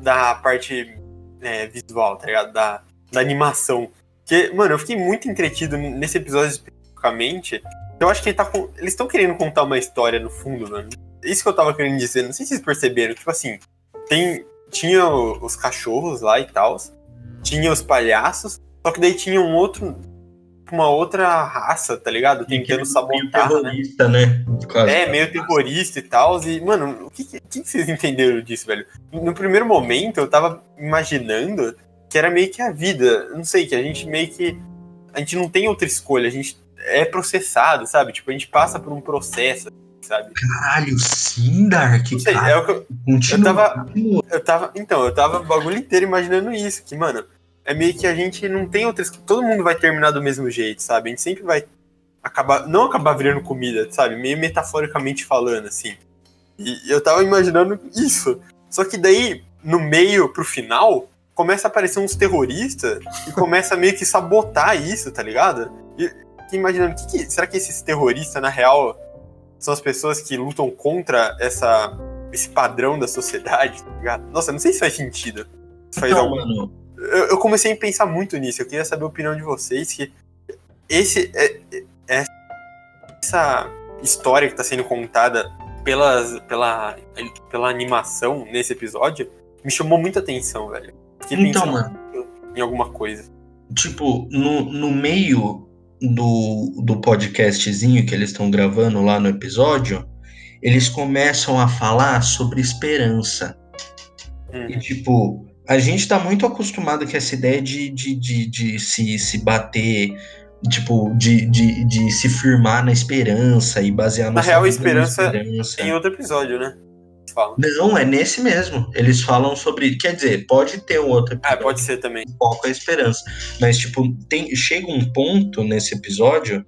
da parte é, visual, tá ligado? Da, da animação. Porque, mano, eu fiquei muito entretido nesse episódio especificamente. Eu acho que ele tá com, eles estão querendo contar uma história no fundo, mano. Isso que eu tava querendo dizer, não sei se vocês perceberam. Tipo assim, tem, tinha os cachorros lá e tal, tinha os palhaços, só que daí tinha um outro uma outra raça, tá ligado? Tentando sabotar, meio terrorista, né? né? É, meio terrorista e tal. E, mano, o que, que, que, vocês entenderam disso, velho? No primeiro momento, eu tava imaginando que era meio que a vida. Não sei, que a gente meio que. A gente não tem outra escolha, a gente é processado, sabe? Tipo, a gente passa por um processo, sabe? Caralho, sim, Dark. Sei, cara, é o que eu, eu tava. Eu tava. Então, eu tava o bagulho inteiro imaginando isso, que, mano é meio que a gente não tem outras. Todo mundo vai terminar do mesmo jeito, sabe? A gente sempre vai acabar. Não acabar virando comida, sabe? Meio metaforicamente falando, assim. E eu tava imaginando isso. Só que daí, no meio pro final, começa a aparecer uns terroristas e começa a meio que sabotar isso, tá ligado? E imaginando, que que, será que esses terroristas, na real, são as pessoas que lutam contra essa, esse padrão da sociedade, tá ligado? Nossa, não sei se faz sentido. Se faz não, algum... mano, eu, eu, comecei a pensar muito nisso. Eu queria saber a opinião de vocês que esse é, é essa história que está sendo contada pelas, pela, pela animação nesse episódio me chamou muita atenção, velho. Fiquei então, mano, em alguma coisa. Tipo, no, no meio do, do podcastzinho que eles estão gravando lá no episódio, eles começam a falar sobre esperança. Uhum. E, tipo, a gente está muito acostumado com essa ideia de, de, de, de se, se bater, tipo, de, de, de se firmar na esperança e basear na real esperança, esperança em outro episódio, né? Fala. Não, é nesse mesmo. Eles falam sobre. Quer dizer, pode ter um outro episódio. Ah, pode ser também. Foco a esperança. Mas, tipo, tem, chega um ponto nesse episódio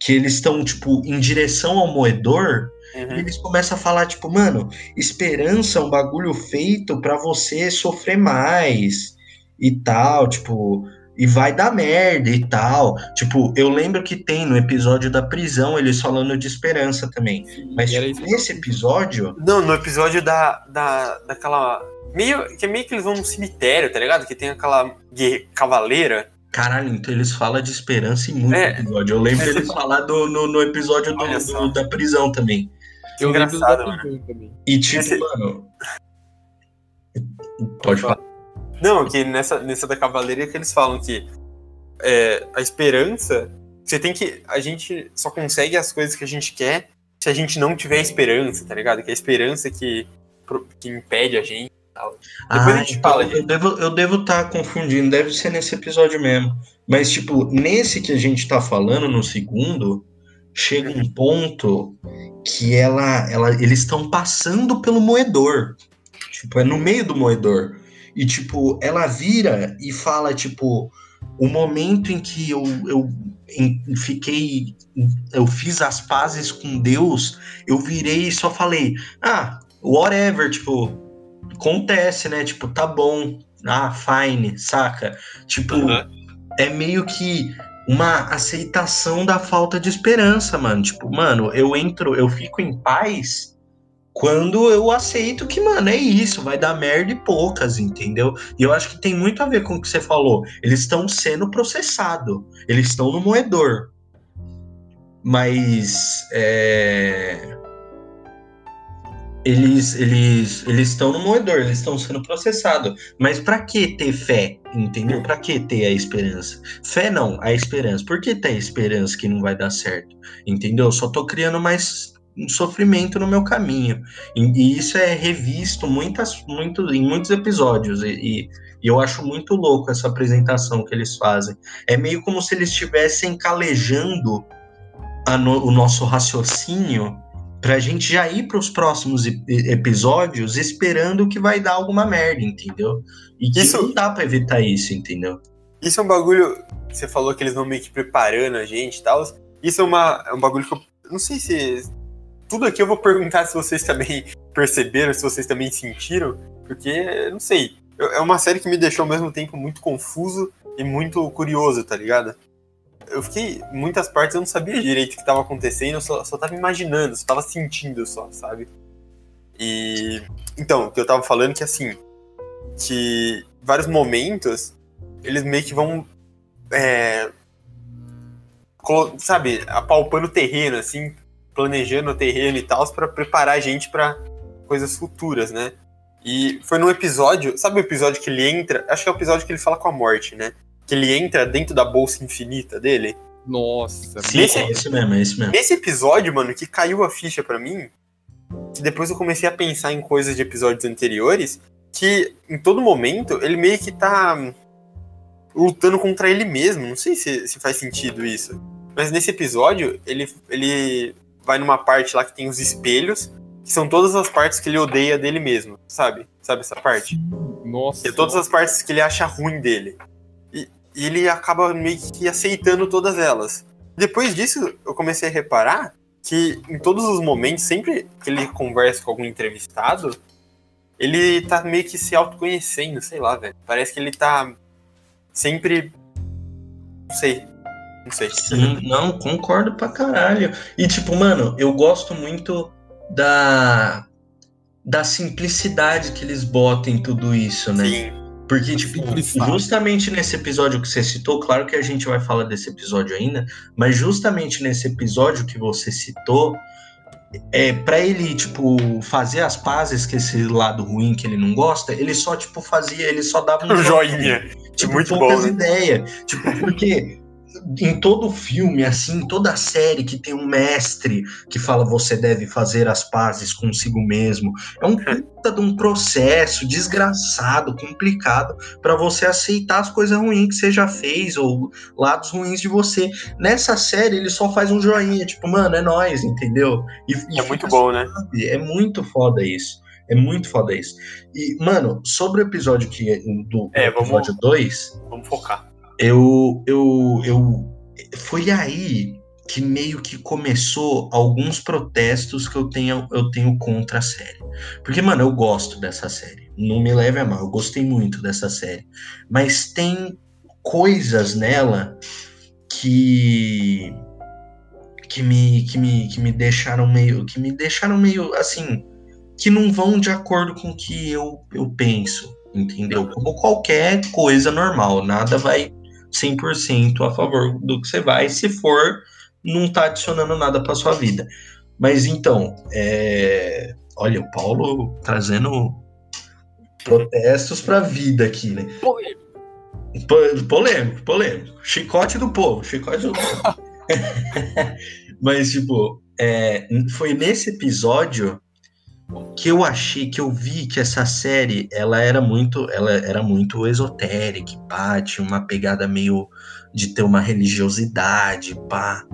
que eles estão, tipo, em direção ao moedor E Uhum. eles começam a falar, tipo, mano, esperança é um bagulho feito pra você sofrer mais e tal, tipo, e vai dar merda e tal. Tipo, eu lembro que tem no episódio da prisão eles falando de esperança também. Mas tipo, nesse episódio, Não, no episódio da, da, daquela. Meio, que é meio que eles vão num cemitério, tá ligado? Que tem aquela cavaleira. caralho, então eles falam de esperança em muito É. episódio. Eu lembro É, deles tipo- falar do, no, no episódio do- do- da prisão também. Eu lembro engraçado, mano. também. E tipo, Esse- mano. Pode falar. Não, que nessa, nessa da cavaleira que eles falam que é, a esperança. Você tem que. A gente só consegue as coisas que a gente quer se a gente não tiver esperança, tá ligado? Que é a esperança que, que impede a gente. Depois a gente então fala eu devo eu devo estar confundindo, deve ser nesse episódio mesmo. Mas tipo, nesse que a gente tá falando no segundo, chega um ponto que ela, ela eles estão passando pelo moedor. Tipo, é no meio do moedor. E tipo, ela vira e fala tipo, o momento em que eu, eu em- fiquei eu fiz as pazes com Deus, eu virei e só falei: "Ah, whatever, tipo, acontece, né? Tipo, tá bom. Ah, fine, saca? Tipo, Aham. é meio que uma aceitação da falta de esperança, mano. Tipo, mano, eu entro, eu fico em paz quando eu aceito que, mano, é isso, vai dar merda e poucas, entendeu? E eu acho que tem muito a ver com o que você falou. Eles estão sendo processados, eles estão no moedor. Mas é, eles eles eles estão no moedor, eles estão sendo processados. Mas pra que ter fé, entendeu? Pra que ter a esperança? Fé não, a esperança. Por que ter a esperança que não vai dar certo? Entendeu? Eu só tô criando mais um sofrimento no meu caminho. E, e isso é revisto muitas, muito, em muitos episódios. E, e- e eu acho muito louco essa apresentação que eles fazem. É meio como se eles estivessem calejando a no- o nosso raciocínio pra gente já ir para os próximos episódios esperando que vai dar alguma merda, entendeu? E que Isso- não dá pra evitar isso, entendeu? Isso é um bagulho. Você falou que eles vão meio que preparando a gente e tal. Isso é, uma, é um bagulho que eu. Não sei se. Tudo aqui eu vou perguntar se vocês também [laughs] perceberam, se vocês também sentiram. Porque, não sei. É uma série que me deixou ao mesmo tempo muito confuso e muito curioso, tá ligado? Eu fiquei. Muitas partes eu não sabia direito o que tava acontecendo, eu só, só tava imaginando, só tava sentindo só, sabe? E. Então, o que eu tava falando é que assim. Que vários momentos eles meio que vão. é, sabe, apalpando o terreno, assim, planejando o terreno e tal, pra preparar a gente pra coisas futuras, né? E foi num episódio, sabe o episódio que ele entra? Acho que é o episódio que ele fala com a morte, né? Que ele entra dentro da bolsa infinita dele. Nossa, Sim, Nesse- é isso mesmo, é isso mesmo. Nesse episódio, mano, que caiu a ficha pra mim, que depois eu comecei a pensar em coisas de episódios anteriores, que em todo momento ele meio que tá lutando contra ele mesmo. Não sei se, se faz sentido isso. Mas nesse episódio, ele, ele vai numa parte lá que tem os espelhos, que são todas as partes que ele odeia dele mesmo, sabe? Sabe essa parte? nossa. E todas as partes que ele acha ruim dele. E, e ele acaba meio que aceitando todas elas. Depois disso, eu comecei a reparar que em todos os momentos, sempre que ele conversa com algum entrevistado, ele tá meio que se autoconhecendo, sei lá, velho. Parece que ele tá sempre. Não sei. Não sei. Sim, não, concordo pra caralho. E tipo, mano, eu gosto muito da da simplicidade que eles botam em tudo isso, né? Sim. Porque, tipo, justamente nesse episódio que você citou, claro que a gente vai falar desse episódio ainda, mas justamente nesse episódio que você citou, é para ele, tipo, fazer as pazes com esse lado ruim que ele não gosta, ele só, tipo, fazia, ele só dava Um [laughs] joinha. Tipo, Muito poucas bom, né? ideias. Tipo, porque em todo filme, assim, toda série que tem um mestre que fala você deve fazer as pazes consigo mesmo, é um puta de um processo desgraçado, complicado, pra você aceitar as coisas ruins que você já fez ou lados ruins de você. Nessa série, ele só faz um joinha, tipo, mano, é nóis, entendeu? E, É muito bom, né? É muito foda isso. É muito foda isso. E, mano, sobre o episódio que do É, episódio 2, Vamos focar. Eu, eu, eu. Foi aí que meio que começou alguns protestos que eu tenho, eu tenho contra a série. Porque, mano, eu gosto dessa série. Não me leve a mal, eu gostei muito dessa série. Mas tem coisas nela que que me, que me, que me deixaram meio que me deixaram meio assim que não vão de acordo com o que eu, eu penso, entendeu? Como qualquer coisa normal, nada vai 100% a favor do que você vai, se for não tá adicionando nada para sua vida. Mas então, é... olha, o Paulo trazendo protestos para vida aqui, né? Polêmico. Polêmico, polêmico. Chicote do povo, chicote do povo. [laughs] Mas, tipo, é, foi nesse episódio que eu achei, que eu vi que essa série, ela era muito, ela era muito esotérica, pá, tinha uma pegada meio de ter uma religiosidade, pá.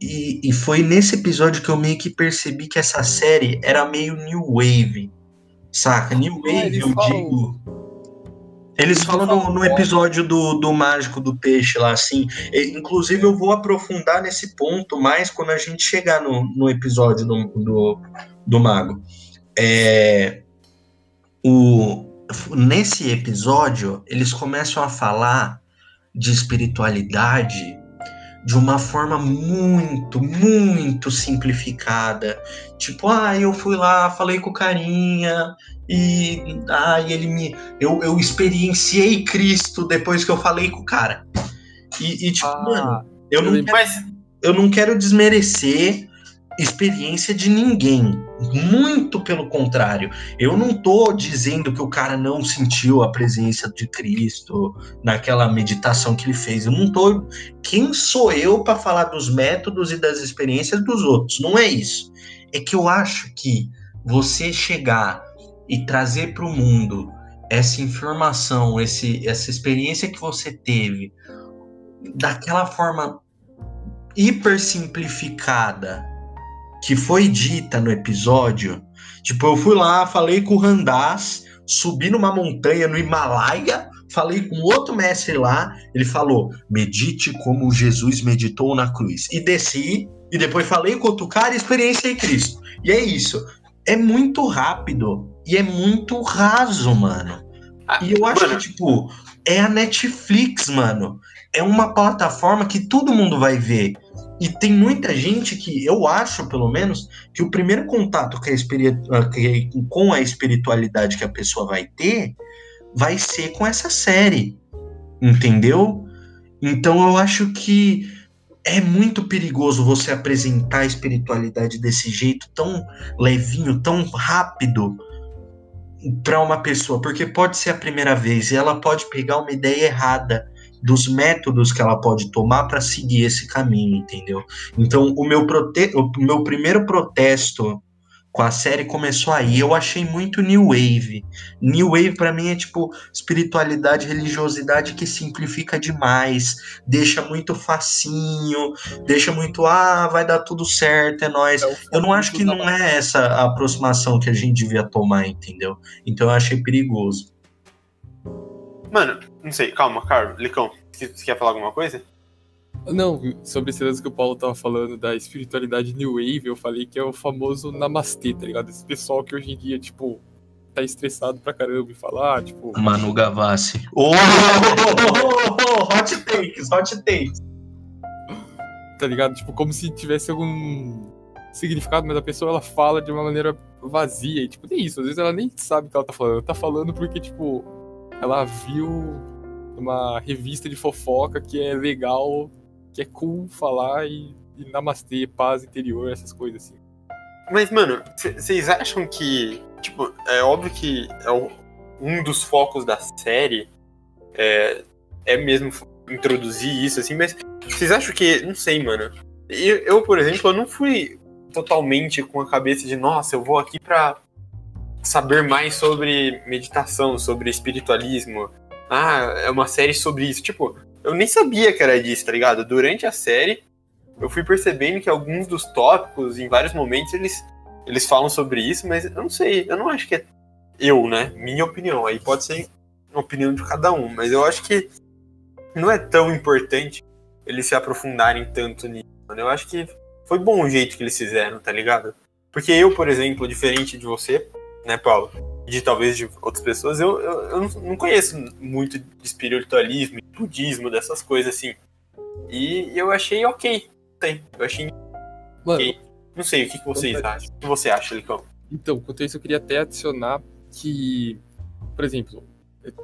E, e foi nesse episódio que eu meio que percebi que essa série era meio new wave, saca? New wave, eu digo. Eles falam no, no, episódio do, do Mágico do Peixe lá, assim. E, inclusive, eu vou aprofundar nesse ponto mais quando a gente chegar no, no episódio do, do, do Mago. É, o, nesse episódio, eles começam a falar de espiritualidade de uma forma muito, muito simplificada. Tipo, ah, eu fui lá, falei com o carinha e ah, ele me eu, eu experienciei Cristo depois que eu falei com o cara. E, e tipo, ah, mano, eu não, quero, eu não quero desmerecer experiência de ninguém. Muito pelo contrário. Eu não tô dizendo que o cara não sentiu a presença de Cristo naquela meditação que ele fez. Eu não tô. Quem sou eu para falar dos métodos e das experiências dos outros? Não é isso. É que eu acho que você chegar e trazer para o mundo essa informação, esse, essa experiência que você teve daquela forma hiper simplificada que foi dita no episódio. Tipo, eu fui lá, falei com o Randaz, subi numa montanha no Himalaia, falei com outro mestre lá, ele falou: medite como Jesus meditou na cruz. E desci, e depois falei com outro cara, experiência em Cristo. E é isso. É muito rápido e é muito raso, mano. Ah, e eu acho que, tipo, é a Netflix, mano. É uma plataforma que todo mundo vai ver. E tem muita gente que, eu acho, pelo menos, que o primeiro contato com a espiritualidade que a pessoa vai ter vai ser com essa série. Entendeu? Então eu acho que é muito perigoso você apresentar a espiritualidade desse jeito tão levinho, tão rápido para uma pessoa, porque pode ser a primeira vez e ela pode pegar uma ideia errada dos métodos que ela pode tomar para seguir esse caminho, entendeu? Então, o meu, prote... o meu primeiro protesto com a série começou aí. Eu achei muito New Wave. New Wave para mim é tipo espiritualidade, religiosidade que simplifica demais, deixa muito facinho, deixa muito ah, vai dar tudo certo, é nós. É eu não acho que não é essa a aproximação que a gente devia tomar, entendeu? Então eu achei perigoso. Mano, não sei, calma, Carlos, Licão, você quer falar alguma coisa? Não, sobre esse lance que o Paulo tava falando da espiritualidade New Wave, eu falei que é o famoso Namastê, tá ligado? Esse pessoal que hoje em dia, tipo, tá estressado pra caramba e falar, tipo. Manu Gavassi. [laughs] Oh, oh, oh, oh, hot takes, hot takes. Tá ligado? Tipo, como se tivesse algum significado, mas a pessoa ela fala de uma maneira vazia. E, tipo, tem isso. Às vezes ela nem sabe o que ela tá falando. Ela tá falando porque, tipo, ela viu uma revista de fofoca que é legal, que é cool falar e, e namastê, paz interior, essas coisas assim. Mas, mano, vocês acham que, tipo, é óbvio que é um dos focos da série é, é mesmo introduzir isso, assim, mas vocês acham que, não sei, mano, eu, eu, por exemplo, eu não fui totalmente com a cabeça de, nossa, eu vou aqui pra saber mais sobre meditação, sobre espiritualismo. Ah, é uma série sobre isso. Tipo, eu nem sabia que era disso, tá ligado? Durante a série, eu fui percebendo que alguns dos tópicos, em vários momentos, eles, eles falam sobre isso, mas eu não sei, eu não acho que é eu, né? Minha opinião. Aí pode ser uma opinião de cada um, mas eu acho que não é tão importante eles se aprofundarem tanto nisso. Eu acho que foi bom o jeito que eles fizeram, tá ligado? Porque eu, por exemplo, diferente de você, né, Paulo? De talvez de outras pessoas, eu, eu, eu não conheço muito de espiritualismo, de budismo, dessas coisas assim. E eu achei ok. Eu achei Mano, ok. Não sei, o que, que vocês acham? O que você acha, Licão? Então, quanto a isso, eu queria até adicionar que, por exemplo,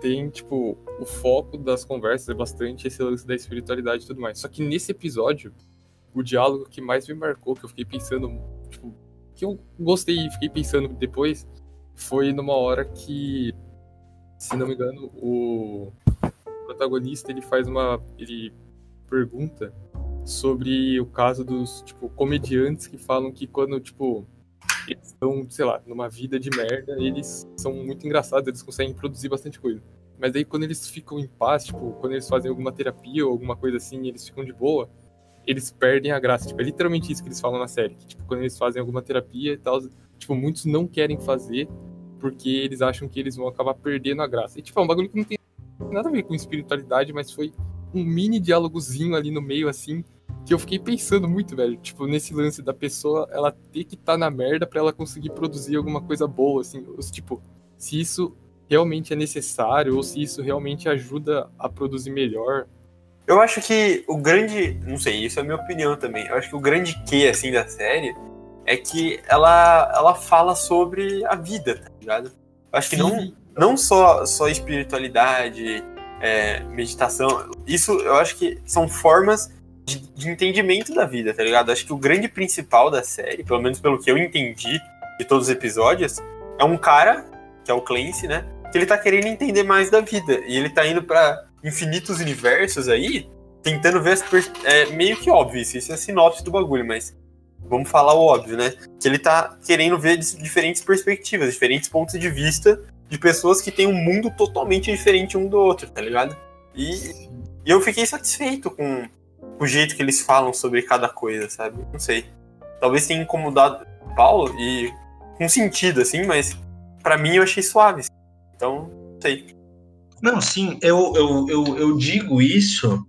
tem, tipo, o foco das conversas é bastante esse lance da espiritualidade e tudo mais. Só que nesse episódio, o diálogo que mais me marcou, que eu fiquei pensando, tipo, que eu gostei e fiquei pensando depois, foi numa hora que, se não me engano, o protagonista, ele faz uma, ele pergunta sobre o caso dos, tipo, comediantes que falam que quando, tipo, eles estão, sei lá, numa vida de merda, eles são muito engraçados, eles conseguem produzir bastante coisa. Mas aí quando eles ficam em paz, tipo, quando eles fazem alguma terapia ou alguma coisa assim, eles ficam de boa, eles perdem a graça. Tipo, é literalmente isso que eles falam na série. Que, tipo, quando eles fazem alguma terapia e tal, tipo, muitos não querem fazer porque eles acham que eles vão acabar perdendo a graça. E, tipo, é um bagulho que não tem nada a ver com espiritualidade, mas foi um mini diálogozinho ali no meio, assim, que eu fiquei pensando muito, velho. Tipo, nesse lance da pessoa, ela ter que estar tá na merda para ela conseguir produzir alguma coisa boa, assim. Tipo, se isso realmente é necessário ou se isso realmente ajuda a produzir melhor. Eu acho que o grande, não sei, isso é a minha opinião também. Eu acho que o grande que assim da série é que ela ela fala sobre a vida, tá ligado? Eu acho que não não só só espiritualidade, é, meditação, isso eu acho que são formas de, de, entendimento da vida, tá ligado? Acho que o grande principal da série, pelo menos pelo que eu entendi de todos os episódios, é um cara, que é o Clancy, né? Que ele tá querendo entender mais da vida. E ele tá indo para infinitos universos aí, tentando ver as é meio que óbvio isso, isso é a sinopse do bagulho, mas vamos falar o óbvio, né? Que ele tá querendo ver diferentes perspectivas, diferentes pontos de vista de pessoas que têm um mundo totalmente diferente um do outro, tá ligado? E, e eu fiquei satisfeito com o jeito que eles falam sobre cada coisa, sabe? Não sei. Talvez tenha incomodado Paulo e com sentido, assim, mas para mim eu achei suave. Então, não sei. Não, sim, eu, eu, eu, eu digo isso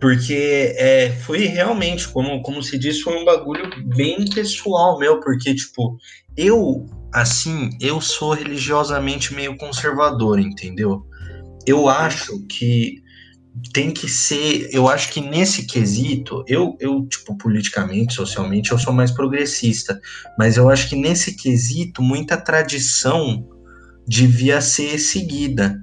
porque é, foi realmente, como, como se disse, foi um bagulho bem pessoal meu, porque, tipo, eu, assim, eu sou religiosamente meio conservador, entendeu? Eu acho que tem que ser, eu acho que nesse quesito, eu, eu, tipo, politicamente, socialmente, eu sou mais progressista, mas eu acho que nesse quesito, muita tradição devia ser seguida,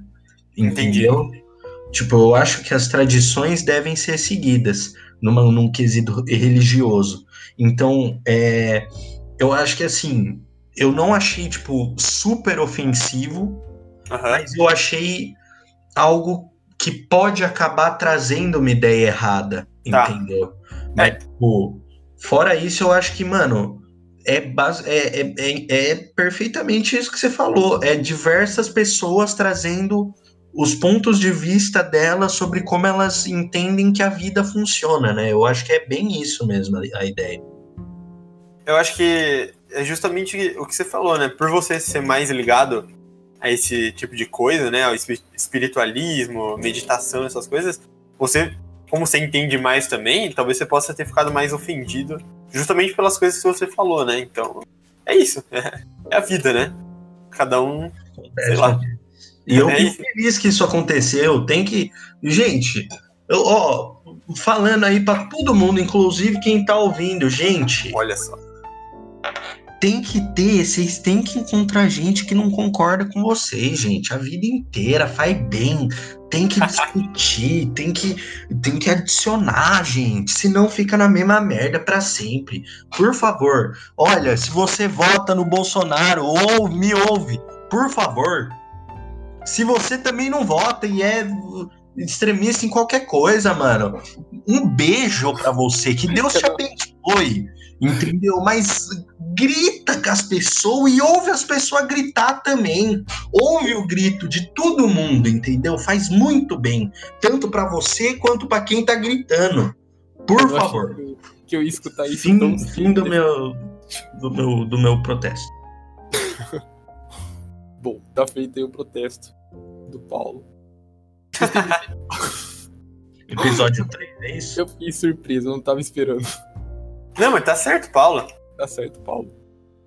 entendeu? Entendi. Tipo, eu acho que as tradições devem ser seguidas numa, num quesito religioso. Então, é, eu acho que assim, eu não achei, tipo, super ofensivo, uhum. mas eu achei algo que pode acabar trazendo uma ideia errada, tá. entendeu? Mas, é. tipo, fora isso, eu acho que, mano, é, base, é, é, é, é perfeitamente isso que você falou. É diversas pessoas trazendo os pontos de vista delas sobre como elas entendem que a vida funciona, né? Eu acho que é bem isso mesmo a ideia. Eu acho que é justamente o que você falou, né? Por você ser mais ligado a esse tipo de coisa, né? Ao espiritualismo, meditação, essas coisas, você, como você entende mais também, talvez você possa ter ficado mais ofendido justamente pelas coisas que você falou, né? Então, é isso. É, [laughs] é a vida, né? Cada um, é, sei lá. E eu fico feliz que isso aconteceu. Tem que. Gente, eu, ó, falando aí para todo mundo, inclusive quem tá ouvindo, gente. Olha só. Tem que ter, vocês têm que encontrar gente que não concorda com vocês, gente. A vida inteira faz bem. Tem que [laughs] discutir, tem que, tem que adicionar, gente. Senão fica na mesma merda para sempre. Por favor, olha, se você vota no Bolsonaro ou me ouve, por favor, se você também não vota e é extremista em qualquer coisa, mano, um beijo para você, que Deus te abençoe, entendeu? Mas grita com as pessoas e ouve as pessoas gritar também. Ouve o grito de todo mundo, entendeu? Faz muito bem, tanto para você quanto para quem tá gritando. Por eu favor. Que eu ia escutar isso. Fim, fim do meu do meu do meu protesto. Bom, tá feito aí o protesto do Paulo. [laughs] Episódio 3, é isso? Eu fiquei surpreso, eu não tava esperando. Não, mas tá certo, Paula. Tá certo, Paulo.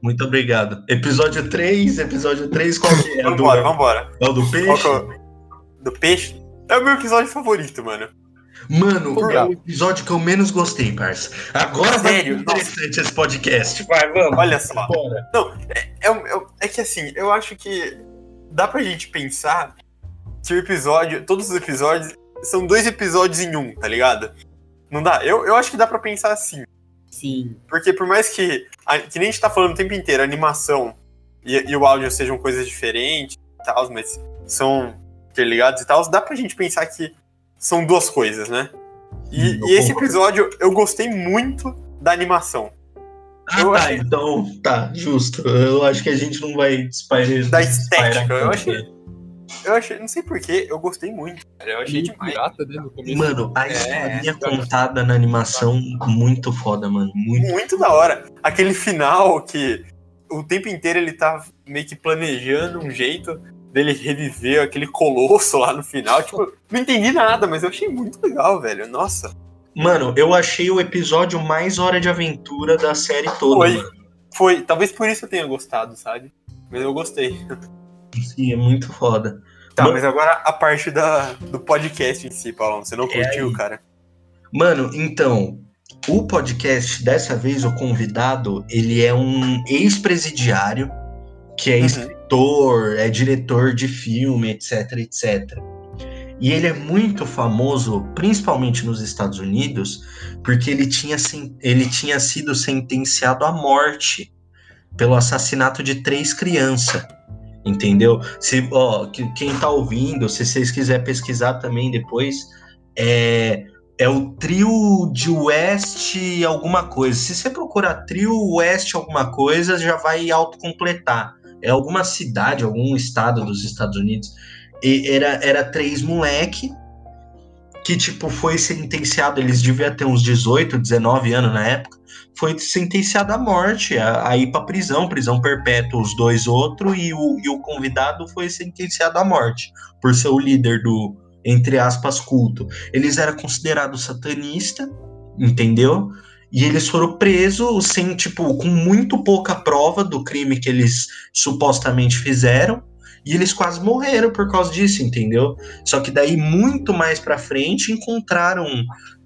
Muito obrigado. Episódio 3, episódio 3, qual que é? É o do, Vambora, vambora. é o do Qual peixe? que é o- Do peixe? É o meu episódio favorito, mano. Mano, Pô, é o episódio que eu menos gostei, parça. Agora vai Sério? ser interessante esse podcast. Vai, vamos. Olha só. Bora. É, é- é que assim, eu acho que dá pra gente pensar que o episódio, todos os episódios, são dois episódios em um, tá ligado? Não dá? Eu, eu acho que dá pra pensar assim. Sim. Porque por mais que, a, que nem a gente tá falando o tempo inteiro, a animação e, e o áudio sejam coisas diferentes e tal, mas são interligados e tal, dá pra gente pensar que são duas coisas, né? E, eu e esse episódio eu gostei muito da animação. Ah, Eu tá, achei- então, tá, justo. Eu acho que a gente não vai espairar. Da estética, eu achei. Eu achei, não sei porquê, eu gostei muito, cara. Eu achei demais. pirata, né, no começo. Mano, a É, historinha cara. contada na animação, muito foda, mano. Muito. Muito da hora. Aquele final que o tempo inteiro ele tá meio que planejando um jeito dele reviver aquele colosso lá no final. Tipo, não entendi nada, mas eu achei muito legal, velho. Nossa. Mano, eu achei o episódio mais hora de aventura da série toda. Foi. mano. Foi. Talvez por isso eu tenha gostado, sabe? Mas eu gostei. Sim, é muito foda. Tá, Mano- mas agora a parte da, do podcast em si, Paulão. Você não É curtiu, aí. cara? Mano, então, o podcast, dessa vez, o convidado, ele é um ex-presidiário, que é Uhum. Escritor, é diretor de filme, etc, etc. E ele é muito famoso, principalmente nos Estados Unidos, porque ele tinha, ele tinha sido sentenciado à morte pelo assassinato de três crianças. Entendeu? Se, ó, que- quem tá ouvindo, se vocês quiserem pesquisar também depois, é, é o trio de West alguma coisa. Se você procurar trio West alguma coisa, já vai autocompletar. É alguma cidade, algum estado dos Estados Unidos. E era, era três moleque que, tipo, foi sentenciado, eles deviam ter uns 18, 19 anos na época, foi sentenciado à morte, a, a ir pra prisão, prisão perpétua, os dois outros, e o, e o convidado foi sentenciado à morte, por ser o líder do, entre aspas, culto. Eles eram considerados satanistas, entendeu? E eles foram presos sem, tipo, com muito pouca prova do crime que eles supostamente fizeram. E eles quase morreram por causa disso, entendeu? Só que daí, muito mais pra frente, encontraram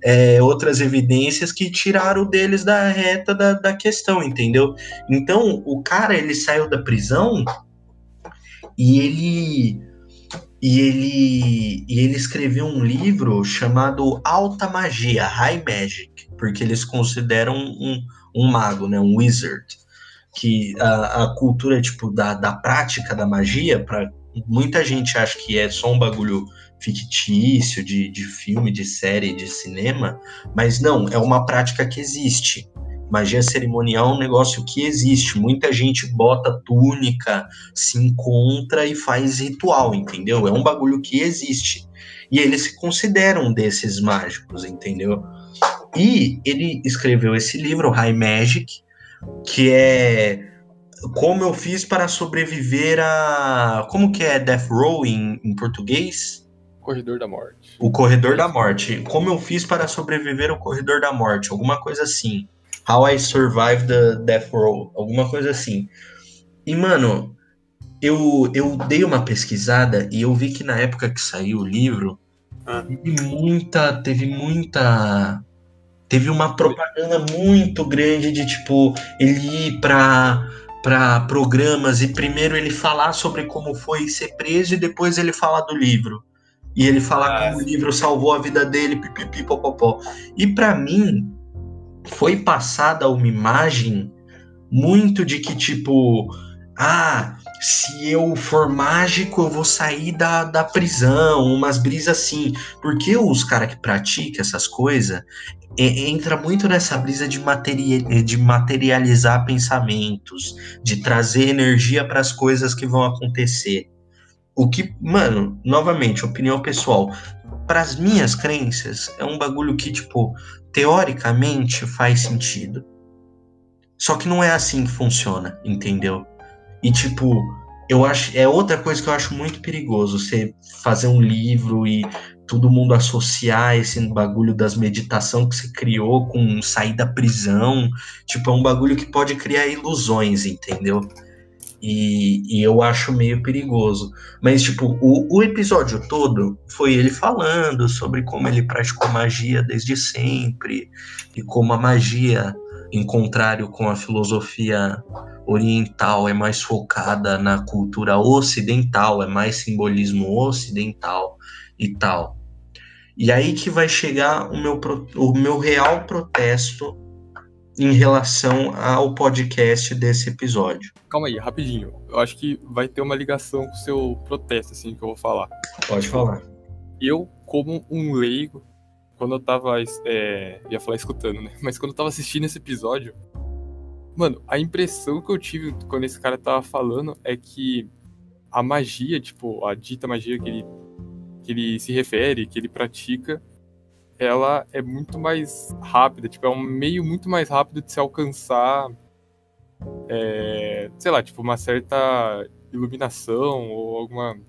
é, outras evidências que tiraram deles da reta da, da questão, entendeu? Então, o cara, ele saiu da prisão e ele e ele e ele escreveu um livro chamado Alta Magia, High Magic, porque eles consideram um, um mago, né, um wizard, que a, a cultura tipo da, da prática da magia, para muita gente acha que é só um bagulho fictício de, de filme, de série, de cinema, mas não, é uma prática que existe. Magia cerimonial é um negócio que existe. Muita gente bota túnica, se encontra e faz ritual, entendeu? É um bagulho que existe. E eles se consideram desses mágicos, entendeu? E ele escreveu esse livro, High Magic, que é como eu fiz para sobreviver a. Como que é Death Row em, em português? Corredor da Morte. O Corredor da Morte. Como eu fiz para sobreviver ao Corredor da Morte? Alguma coisa assim. How I Survived the Death Row. Alguma coisa assim. E, mano, eu, eu dei uma pesquisada e eu vi que na época que saiu o livro, Ah. teve muita. Teve muita. Teve uma propaganda muito grande de, tipo, ele ir pra para programas e primeiro ele falar sobre como foi ser preso e depois ele falar do livro. E ele falar Ah, como o livro salvou a vida dele, pipipi, popopó. E para mim foi passada uma imagem muito de que tipo, ah, se eu for mágico eu vou sair da, da prisão, umas brisas assim. Porque os caras que praticam essas coisas e- entra muito nessa brisa de, materia- de materializar pensamentos, de trazer energia para as coisas que vão acontecer. O que, mano, novamente, opinião pessoal, para as minhas crenças, é um bagulho que, tipo, teoricamente faz sentido. Só que não é assim que funciona, entendeu? E, tipo, eu acho. É outra coisa que eu acho muito perigoso, você fazer um livro e todo mundo associar esse bagulho das meditação que se criou com sair da prisão. Tipo, é um bagulho que pode criar ilusões, entendeu? E, e eu acho meio perigoso. Mas, tipo, o, o episódio todo foi ele falando sobre como ele praticou magia desde sempre e como a magia, em contrário com a filosofia oriental, é mais focada na cultura ocidental, é mais simbolismo ocidental e tal. E aí que vai chegar o meu, o meu real protesto em relação ao podcast desse episódio. Calma aí, rapidinho. Eu acho que vai ter uma ligação com o seu protesto, assim, que eu vou falar. Pode falar. Eu, como um leigo, quando eu tava. É, ia falar escutando, né? Mas quando eu tava assistindo esse episódio, mano, a impressão que eu tive quando esse cara tava falando é que a magia, tipo, a dita magia que ele que ele se refere, que ele pratica, ela é muito mais rápida, tipo, é um meio muito mais rápido de se alcançar, é, sei lá, tipo, uma certa iluminação ou alguma,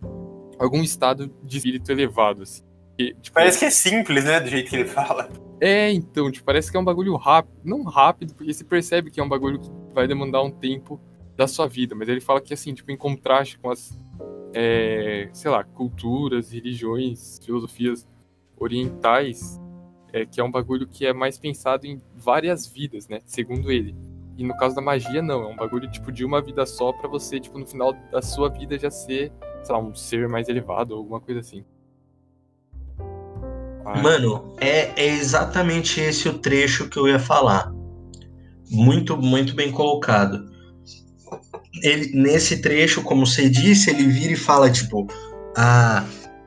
algum estado de espírito elevado, assim. Tipo, parece que é simples, né, do jeito que ele fala. É, então, tipo, parece que é um bagulho rápido, não rápido, porque você percebe que é um bagulho que vai demandar um tempo da sua vida, mas ele fala que, assim, tipo, em contraste com as é, sei lá, culturas, religiões, filosofias orientais, é, que é um bagulho que é mais pensado em várias vidas, né? Segundo ele. E no caso da magia, não. É um bagulho tipo de uma vida só para você, tipo, no final da sua vida já ser, sei lá, um ser mais elevado ou alguma coisa assim. Mano, é, é exatamente esse o trecho que eu ia falar. Muito, muito bem colocado ele, nesse trecho, como você disse, ele vira e fala, tipo, ah,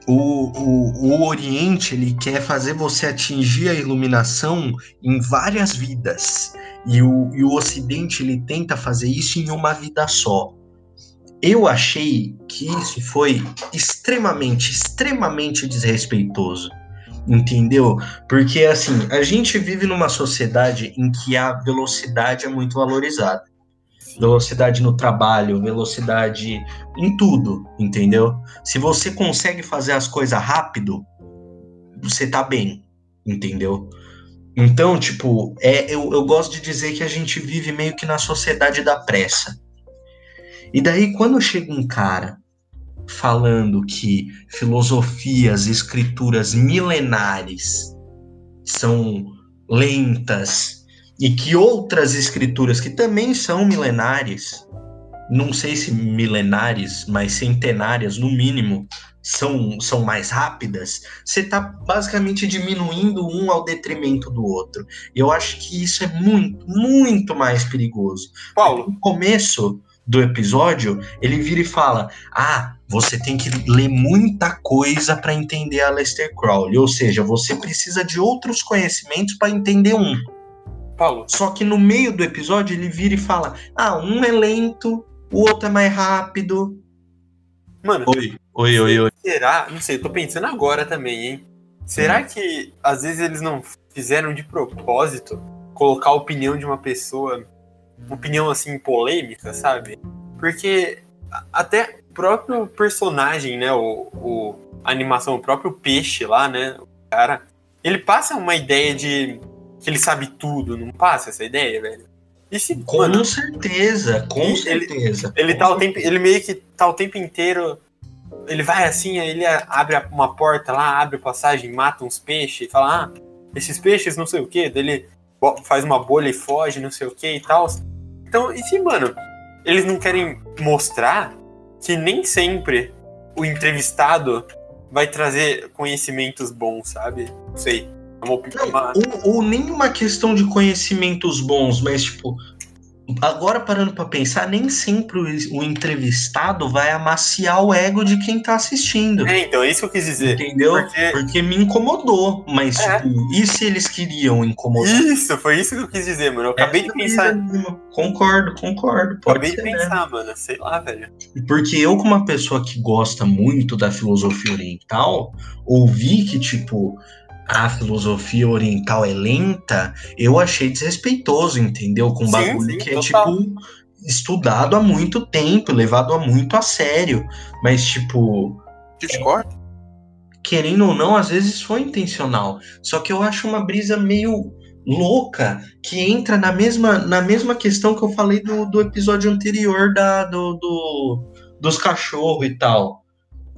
o, o, o Oriente ele quer fazer você atingir a iluminação em várias vidas. E o, e o Ocidente ele tenta fazer isso em uma vida só. Eu achei que isso foi extremamente, extremamente desrespeitoso. Entendeu? Porque assim, a gente vive numa sociedade em que a velocidade é muito valorizada velocidade no trabalho, velocidade em tudo, entendeu? Se você consegue fazer as coisas rápido, você tá bem, entendeu? Então, tipo, é, eu, eu gosto de dizer que a gente vive meio que na sociedade da pressa. E daí, quando chega um cara falando que filosofias, escrituras milenares são lentas, e que outras escrituras que também são milenares, não sei se milenares, mas centenárias no mínimo, são, são mais rápidas, você está basicamente diminuindo um ao detrimento do outro. Eu acho que isso é muito, muito mais perigoso. Paulo. No começo do episódio, ele vira e fala: Ah, você tem que ler muita coisa para entender a Lester Crowley. Ou seja, você precisa de outros conhecimentos para entender um. Paulo. Só que no meio do episódio ele vira e fala: Ah, um é lento, o outro é mais rápido. Mano, oi, oi, oi, oi. Será? Não sei, tô pensando agora também, hein? Será hum. que às vezes eles não fizeram de propósito colocar a opinião de uma pessoa, opinião assim polêmica, sabe? Porque até o próprio personagem, né, o, o a animação, o próprio peixe lá, né, o cara, ele passa uma ideia de que ele sabe tudo, não passa essa ideia, velho? E se, com mano, certeza, com ele, certeza. Ele, com tá certeza. o tempo, ele meio que tá o tempo inteiro. Ele vai assim, aí ele abre uma porta lá, abre passagem, mata uns peixes, e fala, ah, esses peixes não sei o que, dele faz uma bolha e foge, não sei o que e tal. Então, e se, mano, eles não querem mostrar que nem sempre o entrevistado vai trazer conhecimentos bons, sabe? Não sei. Uma... Ou, ou nem uma questão de conhecimentos bons, mas tipo, agora parando para pensar, nem sempre o, entrevistado vai amaciar o ego de quem tá assistindo. É, então, é isso que eu quis dizer. Entendeu? Porque, Porque me incomodou, mas é. tipo, e se eles queriam incomodar? Isso, foi isso que eu quis dizer, mano. Eu acabei de pensar. Concordo, concordo. acabei ser, de pensar, né? mano. Sei lá, velho. Porque eu, como uma pessoa que gosta muito da filosofia oriental, ouvi que, tipo, a filosofia oriental é lenta, eu achei desrespeitoso, entendeu? Com um bagulho sim, que é tipo estudado há muito tempo, levado a muito a sério. Mas, tipo. Discordo. querendo ou não, às vezes foi intencional. Só que eu acho uma brisa meio louca que entra na mesma, na mesma questão que eu falei do, do episódio anterior da, do, do dos cachorros e tal.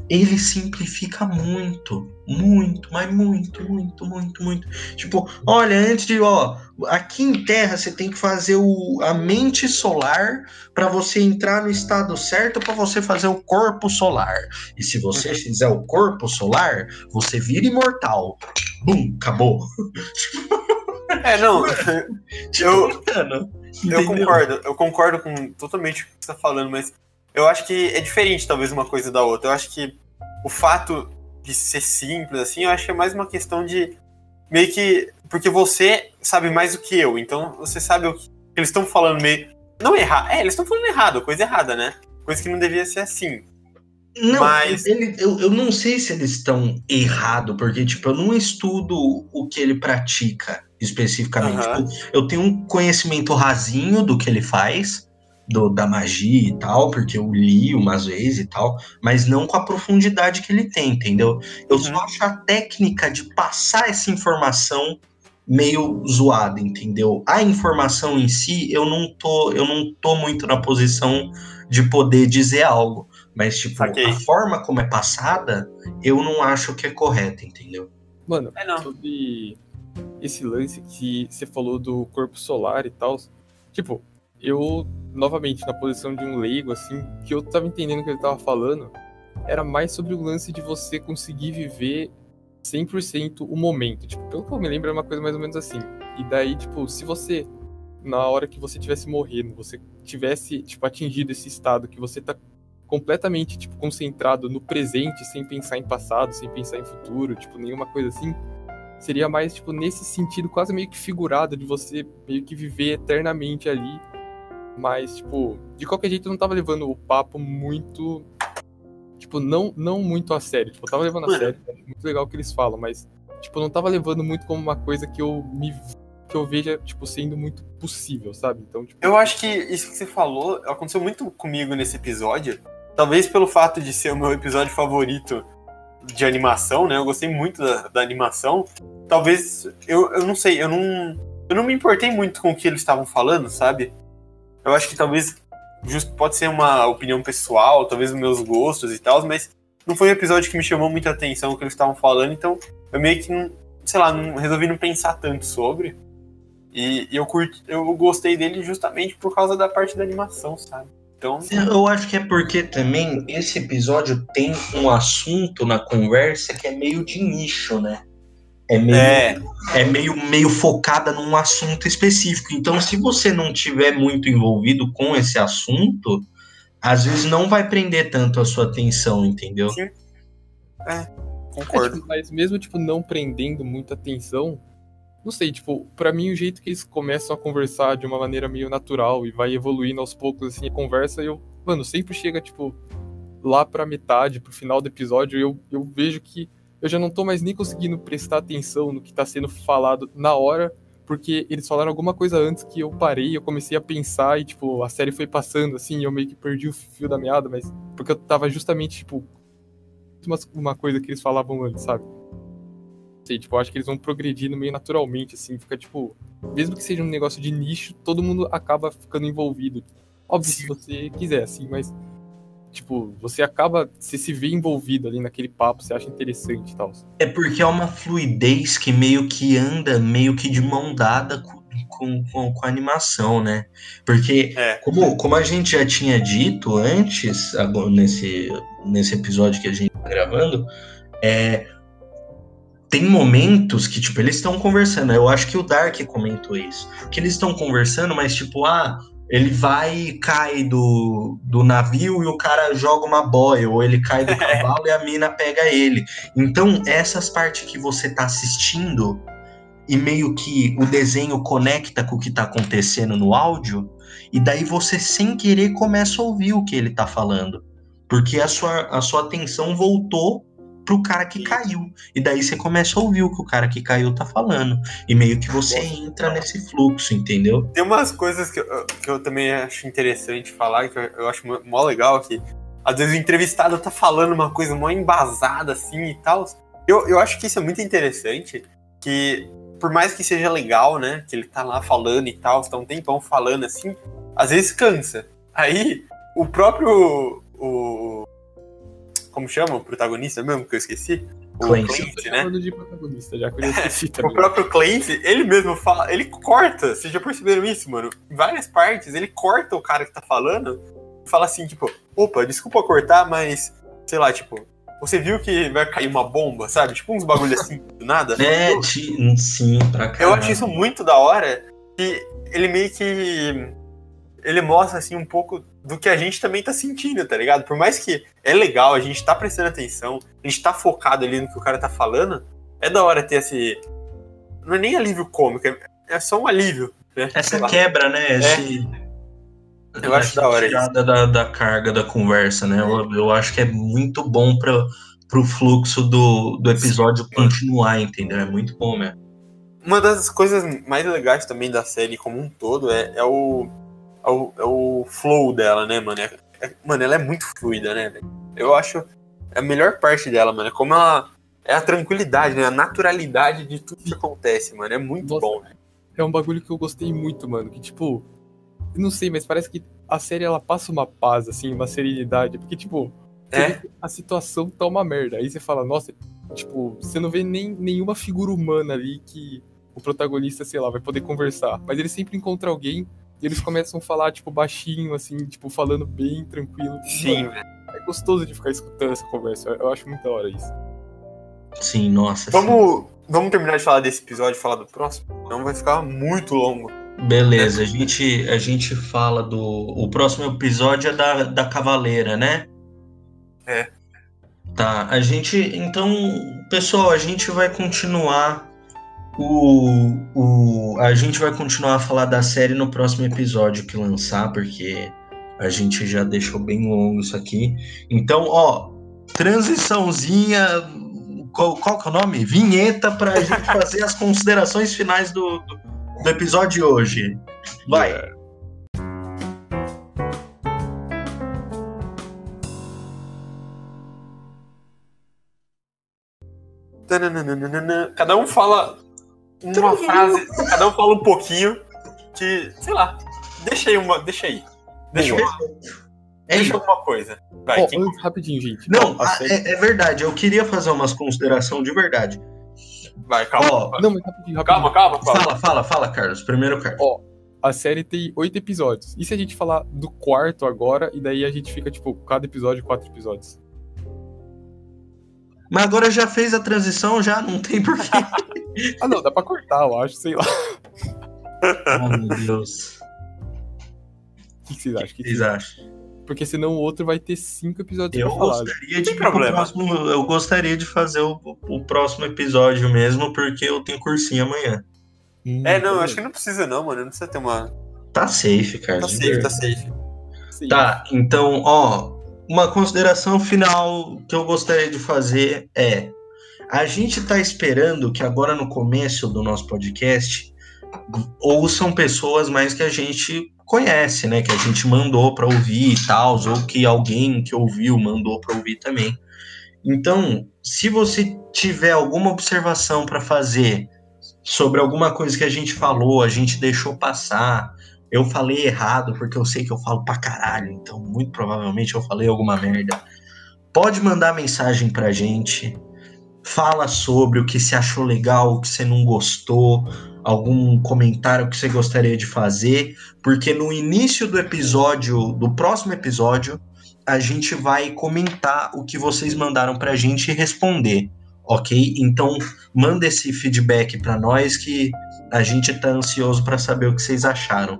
Ele simplifica muito, muito, mas muito, muito, muito, muito. Tipo, olha, antes de, ó, aqui em Terra você tem que fazer o, a mente solar para você entrar no estado certo para você fazer o corpo solar. E se você uhum. fizer o corpo solar, você vira imortal. Bum, acabou. É, não. [laughs] eu, eu concordo, eu concordo com totalmente o que você tá falando, mas eu acho que é diferente, talvez, uma coisa da outra. Eu acho que o fato de ser simples, assim, eu acho que é mais uma questão de meio que. Porque você sabe mais do que eu, então você sabe o que eles estão falando meio. Não errar. É, eles estão falando errado, coisa errada, né? Coisa que não devia ser assim. Não, mas... ele, eu, eu não sei se eles estão errado, porque, tipo, eu não estudo o que ele pratica especificamente. Uhum. Tipo, eu tenho um conhecimento rasinho do que ele faz, do, da magia e tal, porque eu li umas vezes e tal, mas não com a profundidade que ele tem, entendeu? Eu uhum. só acho a técnica de passar essa informação meio zoada, entendeu? A informação em si, eu não tô, eu não tô muito na posição de poder dizer algo, mas tipo, okay. a forma como é passada, eu não acho que é correta, entendeu? Mano, é sobre esse lance que você falou do corpo solar e tal, tipo, eu novamente na posição de um leigo, assim, que eu tava entendendo o que ele tava falando, era mais sobre o lance de você conseguir viver 100% o momento. Tipo, pelo que eu me lembro, é uma coisa mais ou menos assim. E daí, tipo, se você, na hora que você tivesse morrendo, você tivesse, tipo, atingido esse estado que você tá completamente, tipo, concentrado no presente, sem pensar em passado, sem pensar em futuro, tipo, nenhuma coisa assim, seria mais, tipo, nesse sentido quase meio que figurado de você meio que viver eternamente ali mas, tipo, de qualquer jeito eu não tava levando o papo muito. Tipo, não, não muito a sério. Tipo, eu tava levando a Mano. sério, é muito legal o que eles falam, mas, tipo, eu não tava levando muito como uma coisa que eu me. que eu veja, tipo, sendo muito possível, sabe? Então, tipo. Eu acho que isso que você falou aconteceu muito comigo nesse episódio. Talvez pelo fato de ser o meu episódio favorito de animação, né? Eu gostei muito da, da animação. Talvez. Eu, eu não sei, eu não. Eu não me importei muito com o que eles estavam falando, sabe? Eu acho que talvez pode ser uma opinião pessoal, talvez meus gostos e tal, mas não foi um episódio que me chamou muita atenção o que eles estavam falando, então eu meio que não, sei lá, não, resolvi não pensar tanto sobre. E, e eu curti, eu gostei dele justamente por causa da parte da animação, sabe? Então, eu acho que é porque também esse episódio tem um assunto na conversa que é meio de nicho, né? É meio, é. é meio, meio focada num assunto específico. Então, se você não tiver muito envolvido com esse assunto, às vezes não vai prender tanto a sua atenção, entendeu? Sim. É, concordo. É, tipo, mas mesmo, tipo, não prendendo muita atenção, não sei, tipo, para mim o jeito que eles começam a conversar de uma maneira meio natural e vai evoluindo aos poucos, assim, a conversa, eu, mano, sempre chega, tipo, lá pra metade, pro final do episódio, eu, eu vejo que eu já não tô mais nem conseguindo prestar atenção no que tá sendo falado na hora, porque eles falaram alguma coisa antes que eu parei, eu comecei a pensar e, tipo, a série foi passando, assim, eu meio que perdi o fio da meada, mas porque eu tava justamente, tipo, uma, uma coisa que eles falavam antes, sabe? Sei, tipo, eu acho que eles vão progredindo meio naturalmente, assim, fica, tipo, mesmo que seja um negócio de nicho, todo mundo acaba ficando envolvido. Óbvio, se você quiser, assim, mas tipo, você acaba, você se vê envolvido ali naquele papo, você acha interessante e tal. É porque é uma fluidez que meio que anda meio que de mão dada com, com, com, com a animação, né? Porque, é. como, como a gente já tinha dito antes, agora, nesse, nesse episódio que a gente tá gravando, é, tem momentos que, tipo, eles estão conversando. Eu acho que o Dark comentou isso. Que eles estão conversando, mas, tipo, ah, ele vai e cai do, do navio e o cara joga uma boia, ou ele cai do [laughs] cavalo e a mina pega ele. Então, essas partes que você tá assistindo e meio que o desenho conecta com o que tá acontecendo no áudio, e daí você sem querer começa a ouvir o que ele tá falando. Porque a sua, a sua atenção voltou pro cara que caiu. E daí você começa a ouvir o que o cara que caiu tá falando. E meio que você entra nesse fluxo, entendeu? Tem umas coisas que eu, que eu também acho interessante falar, que eu, eu acho mó legal, que às vezes o entrevistado tá falando uma coisa mó embasada assim e tal. Eu, eu acho que isso é muito interessante, que por mais que seja legal, né, que ele tá lá falando e tal, está um tempão falando assim, às vezes cansa. Aí, o próprio, o, como chama o protagonista mesmo, que eu esqueci? O Clancy. Clancy, né? Falando de protagonista, já que eu já esqueci [laughs] O também. próprio Clancy, ele mesmo fala, ele corta, vocês já perceberam isso, mano? Em várias partes, ele corta o cara que tá falando e fala assim, tipo, opa, desculpa cortar, mas, sei lá, tipo, você viu que vai cair uma bomba, sabe? Tipo uns bagulho assim, [laughs] do nada. É, Eu- sim, pra caralho. Eu acho isso muito da hora, que ele meio que. Ele mostra, assim, um pouco do que a gente também tá sentindo, tá ligado? Por mais que é legal, a gente tá prestando atenção, a gente tá focado ali no que o cara tá falando, é da hora ter esse. Não é nem alívio cômico, é- é só um alívio, né? Essa quebra, né? Esse, Eu acho essa da hora tirada da, da carga da conversa, né? Eu, eu acho que é muito bom para pro fluxo do, do episódio continuar, entendeu? É muito bom mesmo. Uma das coisas mais legais também da série como um todo é, é o, é, o, é o flow dela, né, mano? É- é- mano, ela é muito fluida, né, velho? Eu acho a melhor parte dela, mano. É como ela. É a tranquilidade, né? A naturalidade de tudo que acontece, mano. É muito Nossa. bom, velho. É um bagulho que eu gostei muito, mano. Que, tipo, não sei, mas parece que a série ela passa uma paz, assim, uma serenidade. Porque, tipo, É. a situação tá uma merda. Aí você fala, nossa, tipo, você não vê nem, nenhuma figura humana ali que o protagonista, sei lá, vai poder conversar. Mas ele sempre encontra alguém eles começam a falar, tipo, baixinho, assim, tipo, falando bem, tranquilo. Sim, Mano, velho. é gostoso de ficar escutando essa conversa. Eu- acho muito da hora isso. Sim, nossa. Vamos, vamos terminar de falar desse episódio e falar do próximo? Não vai ficar muito longo. sim. Beleza, a gente, a gente fala do. O próximo episódio é da, da Cavaleira, né? É. Tá, a gente. Então, pessoal, a gente vai continuar. O, o, a gente vai continuar a falar da série no próximo episódio que lançar, porque a gente já deixou bem longo isso aqui. Então, ó, transiçãozinha. Qual, qual que é o nome? Vinheta pra gente [laughs] fazer as considerações finais do, do, episódio de hoje. Vai. Tananana. Cada um fala uma frase, cada um fala um pouquinho que, sei lá, deixa aí uma, deixa aí. Deixa, Boa. uma, É deixa alguma coisa. Vai, Ó, quem- rapidinho, gente. Não, a é, é verdade. Eu queria fazer umas considerações de verdade. vai, calma. Ó, Não, mas rapidinho, rapidinho. calma, calma, calma. Fala, fala, fala, Carlos. Primeiro, Carlos. A série tem oito episódios. E se a gente falar do quarto agora, e daí a gente fica, tipo, cada episódio, quatro episódios? Mas agora já fez a transição, já não tem porquê. [laughs] Ah, não, dá pra cortar, eu acho, sei lá. [laughs] oh, meu Deus. O que vocês acham? O que vocês acham? Porque senão o outro vai ter cinco episódios Eu pra falar. gostaria de problema. próximo- eu gostaria de fazer o, o próximo episódio mesmo, porque eu tenho cursinho amanhã. Hum, É, não, eu acho que não precisa não, mano. Não precisa ter uma... Tá safe, Carlos. Tá safe, tá safe. Sim. Tá, então, ó, uma consideração final que eu gostaria de fazer é: a gente tá esperando que agora no começo do nosso podcast ouçam pessoas mais que a gente conhece, né? Que a gente mandou para ouvir e tal, ou que alguém que ouviu mandou para ouvir também. Então, se você tiver alguma observação para fazer sobre alguma coisa que a gente falou, a gente deixou passar, eu falei errado, porque eu sei que eu falo pra caralho, então muito provavelmente eu falei alguma merda. Pode mandar mensagem pra gente. Fala sobre o que você achou legal, o que você não gostou, algum comentário que você gostaria de fazer, porque no início do episódio, do próximo episódio, a gente vai comentar o que vocês mandaram pra gente e responder, ok? Então, manda esse feedback pra nós que a gente tá ansioso para saber o que vocês acharam.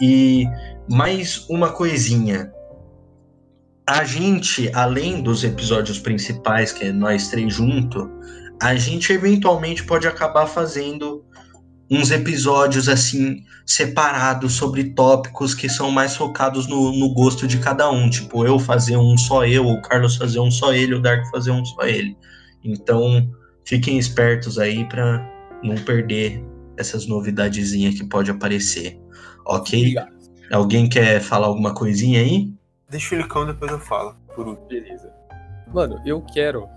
E mais uma coisinha. A gente, além dos episódios principais, que é nós três junto, a gente eventualmente pode acabar fazendo uns episódios assim separados sobre tópicos que são mais focados no, no gosto de cada um. Tipo, eu fazer um só eu, o Carlos fazer um só ele, o Dark fazer um só ele. Então, fiquem espertos aí para não perder essas novidadezinhas que pode aparecer. Ok? Obrigado. Alguém quer falar alguma coisinha aí? Deixa o Licão, depois eu falo. Por último. Beleza. Mano, eu quero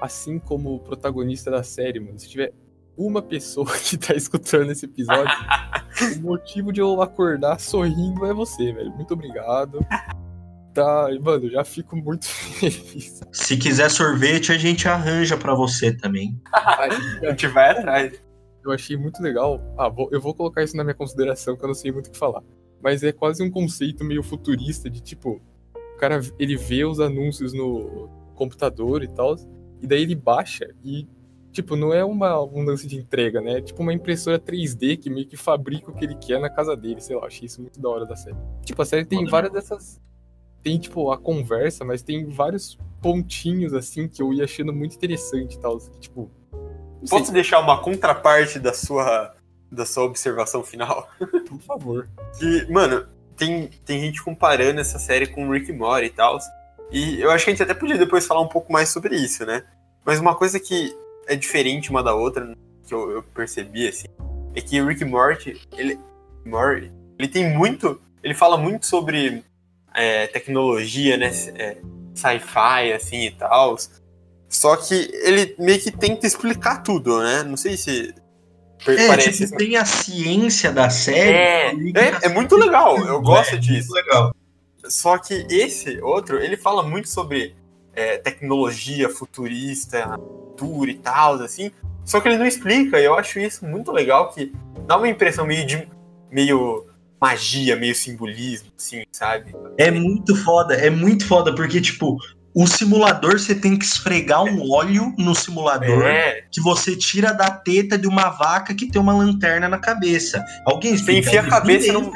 assim como o protagonista da série, mano, se tiver uma pessoa [laughs] que tá escutando esse episódio, [laughs] o motivo de eu acordar sorrindo é você, velho. Muito obrigado. Tá, mano, já fico muito [laughs] feliz. Se quiser sorvete, a gente arranja para você também. a gente vai atrás. Eu achei muito legal. Ah, vou, eu vou colocar isso na minha consideração, que eu não sei muito o que falar. Mas é quase um conceito meio futurista de tipo, o cara ele vê os anúncios no computador e tal, e daí ele baixa e tipo, não é uma, um lance de entrega, né? É tipo uma impressora 3D que meio que fabrica o que ele quer na casa dele, sei lá, achei isso muito da hora da série. Tipo, a série tem várias dessas tem tipo a conversa, mas tem vários pontinhos assim que eu ia achando muito interessante e tal, que, tipo, Posso sei. deixar uma contraparte da sua da sua observação final? Por favor. [laughs] Que, mano, tem, tem gente comparando essa série com Rick Morty e tal. E eu acho que a gente até podia depois falar um pouco mais sobre isso, né? Mas uma coisa que é diferente uma da outra, que eu, eu percebi, assim, é que o Rick Morty, ele, Morty, ele tem muito. Ele fala muito sobre é, tecnologia, né? É, sci-fi, assim e tal. Só que ele meio que tenta explicar tudo, né? Não sei se. É, parece tipo, tem a ciência da série. É, é, é muito legal, eu gosto é, disso. legal. Só que esse outro, ele fala muito sobre é, tecnologia futurista, futuro e tal, assim. Só que ele não explica, e eu acho isso muito legal, que dá uma impressão meio de. meio magia, meio simbolismo, assim, sabe? É muito foda, é muito foda, porque, tipo, o simulador você tem que esfregar um óleo no simulador é. que você tira da teta de uma vaca que tem uma lanterna na cabeça. Alguém explica? Você enfia a cabeça num,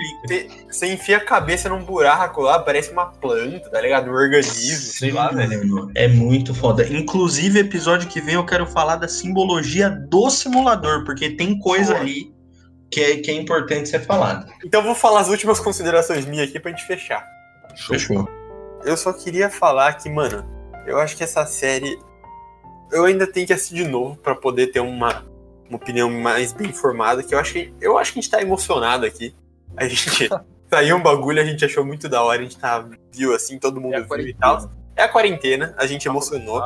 você enfia a cabeça num buraco lá, parece uma planta, tá ligado? Um organismo, Sim, sei lá, velho. É muito foda. Inclusive, episódio que vem eu quero falar da simbologia do simulador, porque tem coisa ali que é, que é importante ser falada. Então eu vou falar as últimas considerações minhas aqui pra gente fechar. Fechou eu só queria falar que, mano, eu acho que essa série. Eu ainda tenho que assistir de novo para poder ter uma, uma opinião mais bem formada. Que eu acho que, eu acho que a gente tá emocionado aqui. A gente [laughs] saiu um bagulho, a gente achou muito da hora, a gente tá, viu assim, todo mundo é viu e tal. É a quarentena, a gente emocionou.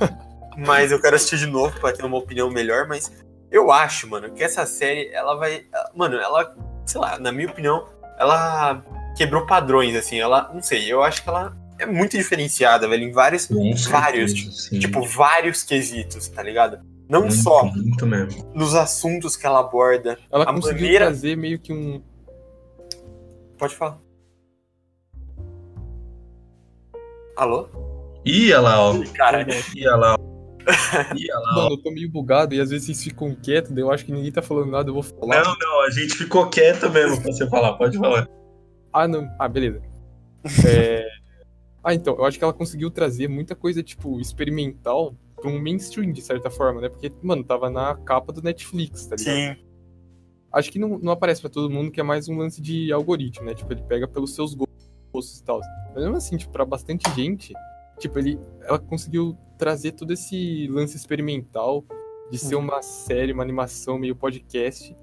[laughs] mas eu quero assistir de novo para ter uma opinião melhor. Mas eu acho, mano, que essa série, ela vai. Mano, ela, sei lá, na minha opinião, ela quebrou padrões, assim. Ela, não sei, eu acho que ela é muito diferenciada, velho, em vários, vários, tipo, tipo, vários quesitos, tá ligado? Não muito, só muito mesmo. nos assuntos que ela aborda. Ela a conseguiu maneira... trazer meio que um. Pode falar. Alô? Ia lá, ó. Cara, ia lá, ó. Mano, eu tô meio bugado e às vezes vocês ficam quietos, daí eu acho que ninguém tá falando nada, eu vou falar. Não, não, a gente ficou quieto mesmo pra você falar, pode falar. Ah, não. Ah, beleza. [laughs] É... ah, então, eu acho que ela conseguiu trazer muita coisa, tipo, experimental pra um mainstream, de certa forma, né? Porque, mano, tava na capa do Netflix, tá ligado? Sim. Acho que não, não aparece para todo mundo, que é mais um lance de algoritmo, né? Tipo, ele pega pelos seus gostos e tal. Mas mesmo assim, tipo, pra bastante gente, tipo, ele, ela conseguiu trazer todo esse lance experimental de ser uma série, uma animação meio podcast.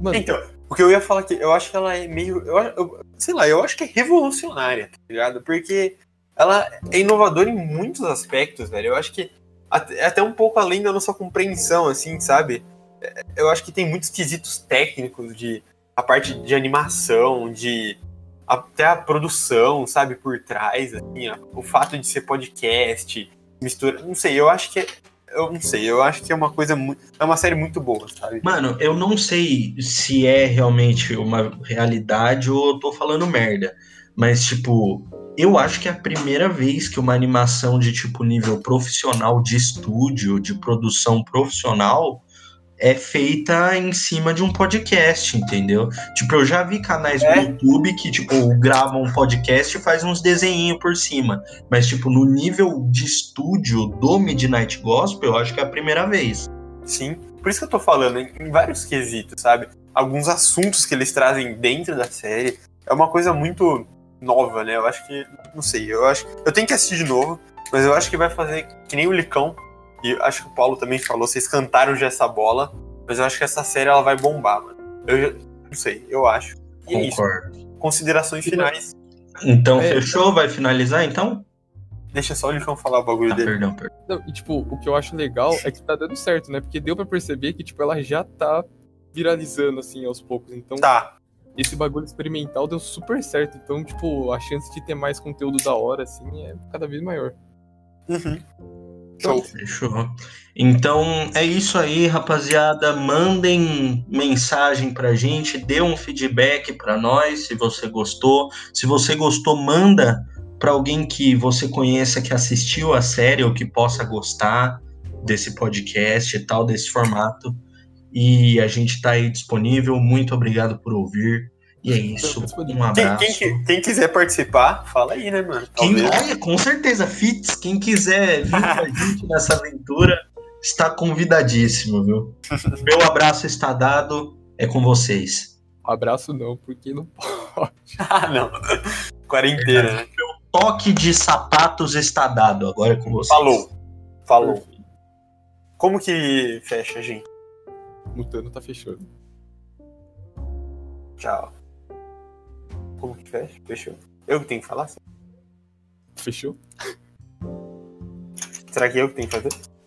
Mano, então, o que eu ia falar aqui, eu acho que ela é meio. Eu, eu, sei lá, eu acho que é revolucionária, tá ligado? Porque ela é inovadora em muitos aspectos, velho. Eu acho que é até um pouco além da nossa compreensão, assim, sabe? É, eu acho que tem muitos quesitos técnicos de a parte de animação, de até a produção, sabe, por trás, assim, ó, o fato de ser podcast, mistura, não sei, eu acho que eu não sei, eu acho que é uma coisa muito. É uma série muito boa, sabe? Mano, eu não sei se é realmente uma realidade ou eu tô falando merda. Mas, tipo, eu acho que é a primeira vez que uma animação de tipo nível profissional de estúdio, de produção profissional, é feita em cima de um podcast, entendeu? Tipo, eu já vi canais é? no YouTube que, tipo, gravam um podcast e faz uns desenhinhos por cima. Mas, tipo, no nível de estúdio do Midnight Gospel, eu acho que é a primeira vez. Sim, por isso que eu tô falando, em vários quesitos, sabe? Alguns assuntos que eles trazem dentro da série é uma coisa muito nova, né? Eu acho que, não sei, eu acho. Eu tenho que assistir de novo, mas eu acho que vai fazer que nem o Licão e acho que o Paulo também falou, vocês cantaram já essa bola, mas eu acho que essa série ela vai bombar, mano. Eu não sei, eu acho. E Concordo. É Considerações finais. Então, é, fechou? Vai finalizar então? Deixa só o Licão falar o bagulho Ah, dele. perdão, perdão. Não, e tipo, o que eu acho legal é que tá dando certo, né? Porque deu pra perceber que, tipo, ela já tá viralizando, assim, aos poucos. Então, Tá. esse bagulho experimental deu super certo. Então, tipo, a chance de ter mais conteúdo da hora, assim, é cada vez maior. Uhum. Show. Fechou. Então é isso aí, rapaziada. Mandem mensagem pra gente, dê um feedback pra nós se você gostou. Se você gostou, manda pra alguém que você conheça que assistiu a série ou que possa gostar desse podcast e tal, desse formato. E a gente tá aí disponível. Muito obrigado por ouvir. E é isso. Um Quem, abraço. quem, que- quem quiser participar, fala aí, né, mano? Quem, olha, com certeza, Fitz, quem quiser vir com a [laughs] gente nessa aventura, está convidadíssimo, viu? Meu abraço está dado, é com vocês. Abraço não, porque não pode. [laughs] Ah, não. Quarentena, né? Toque de sapatos está dado, agora é com vocês. Falou. Falou. Como que fecha, gente? Mutano tá fechando. Tchau. Como que fecha? Fechou. Eu que tenho que falar? Fechou? Será que eu que tenho que fazer?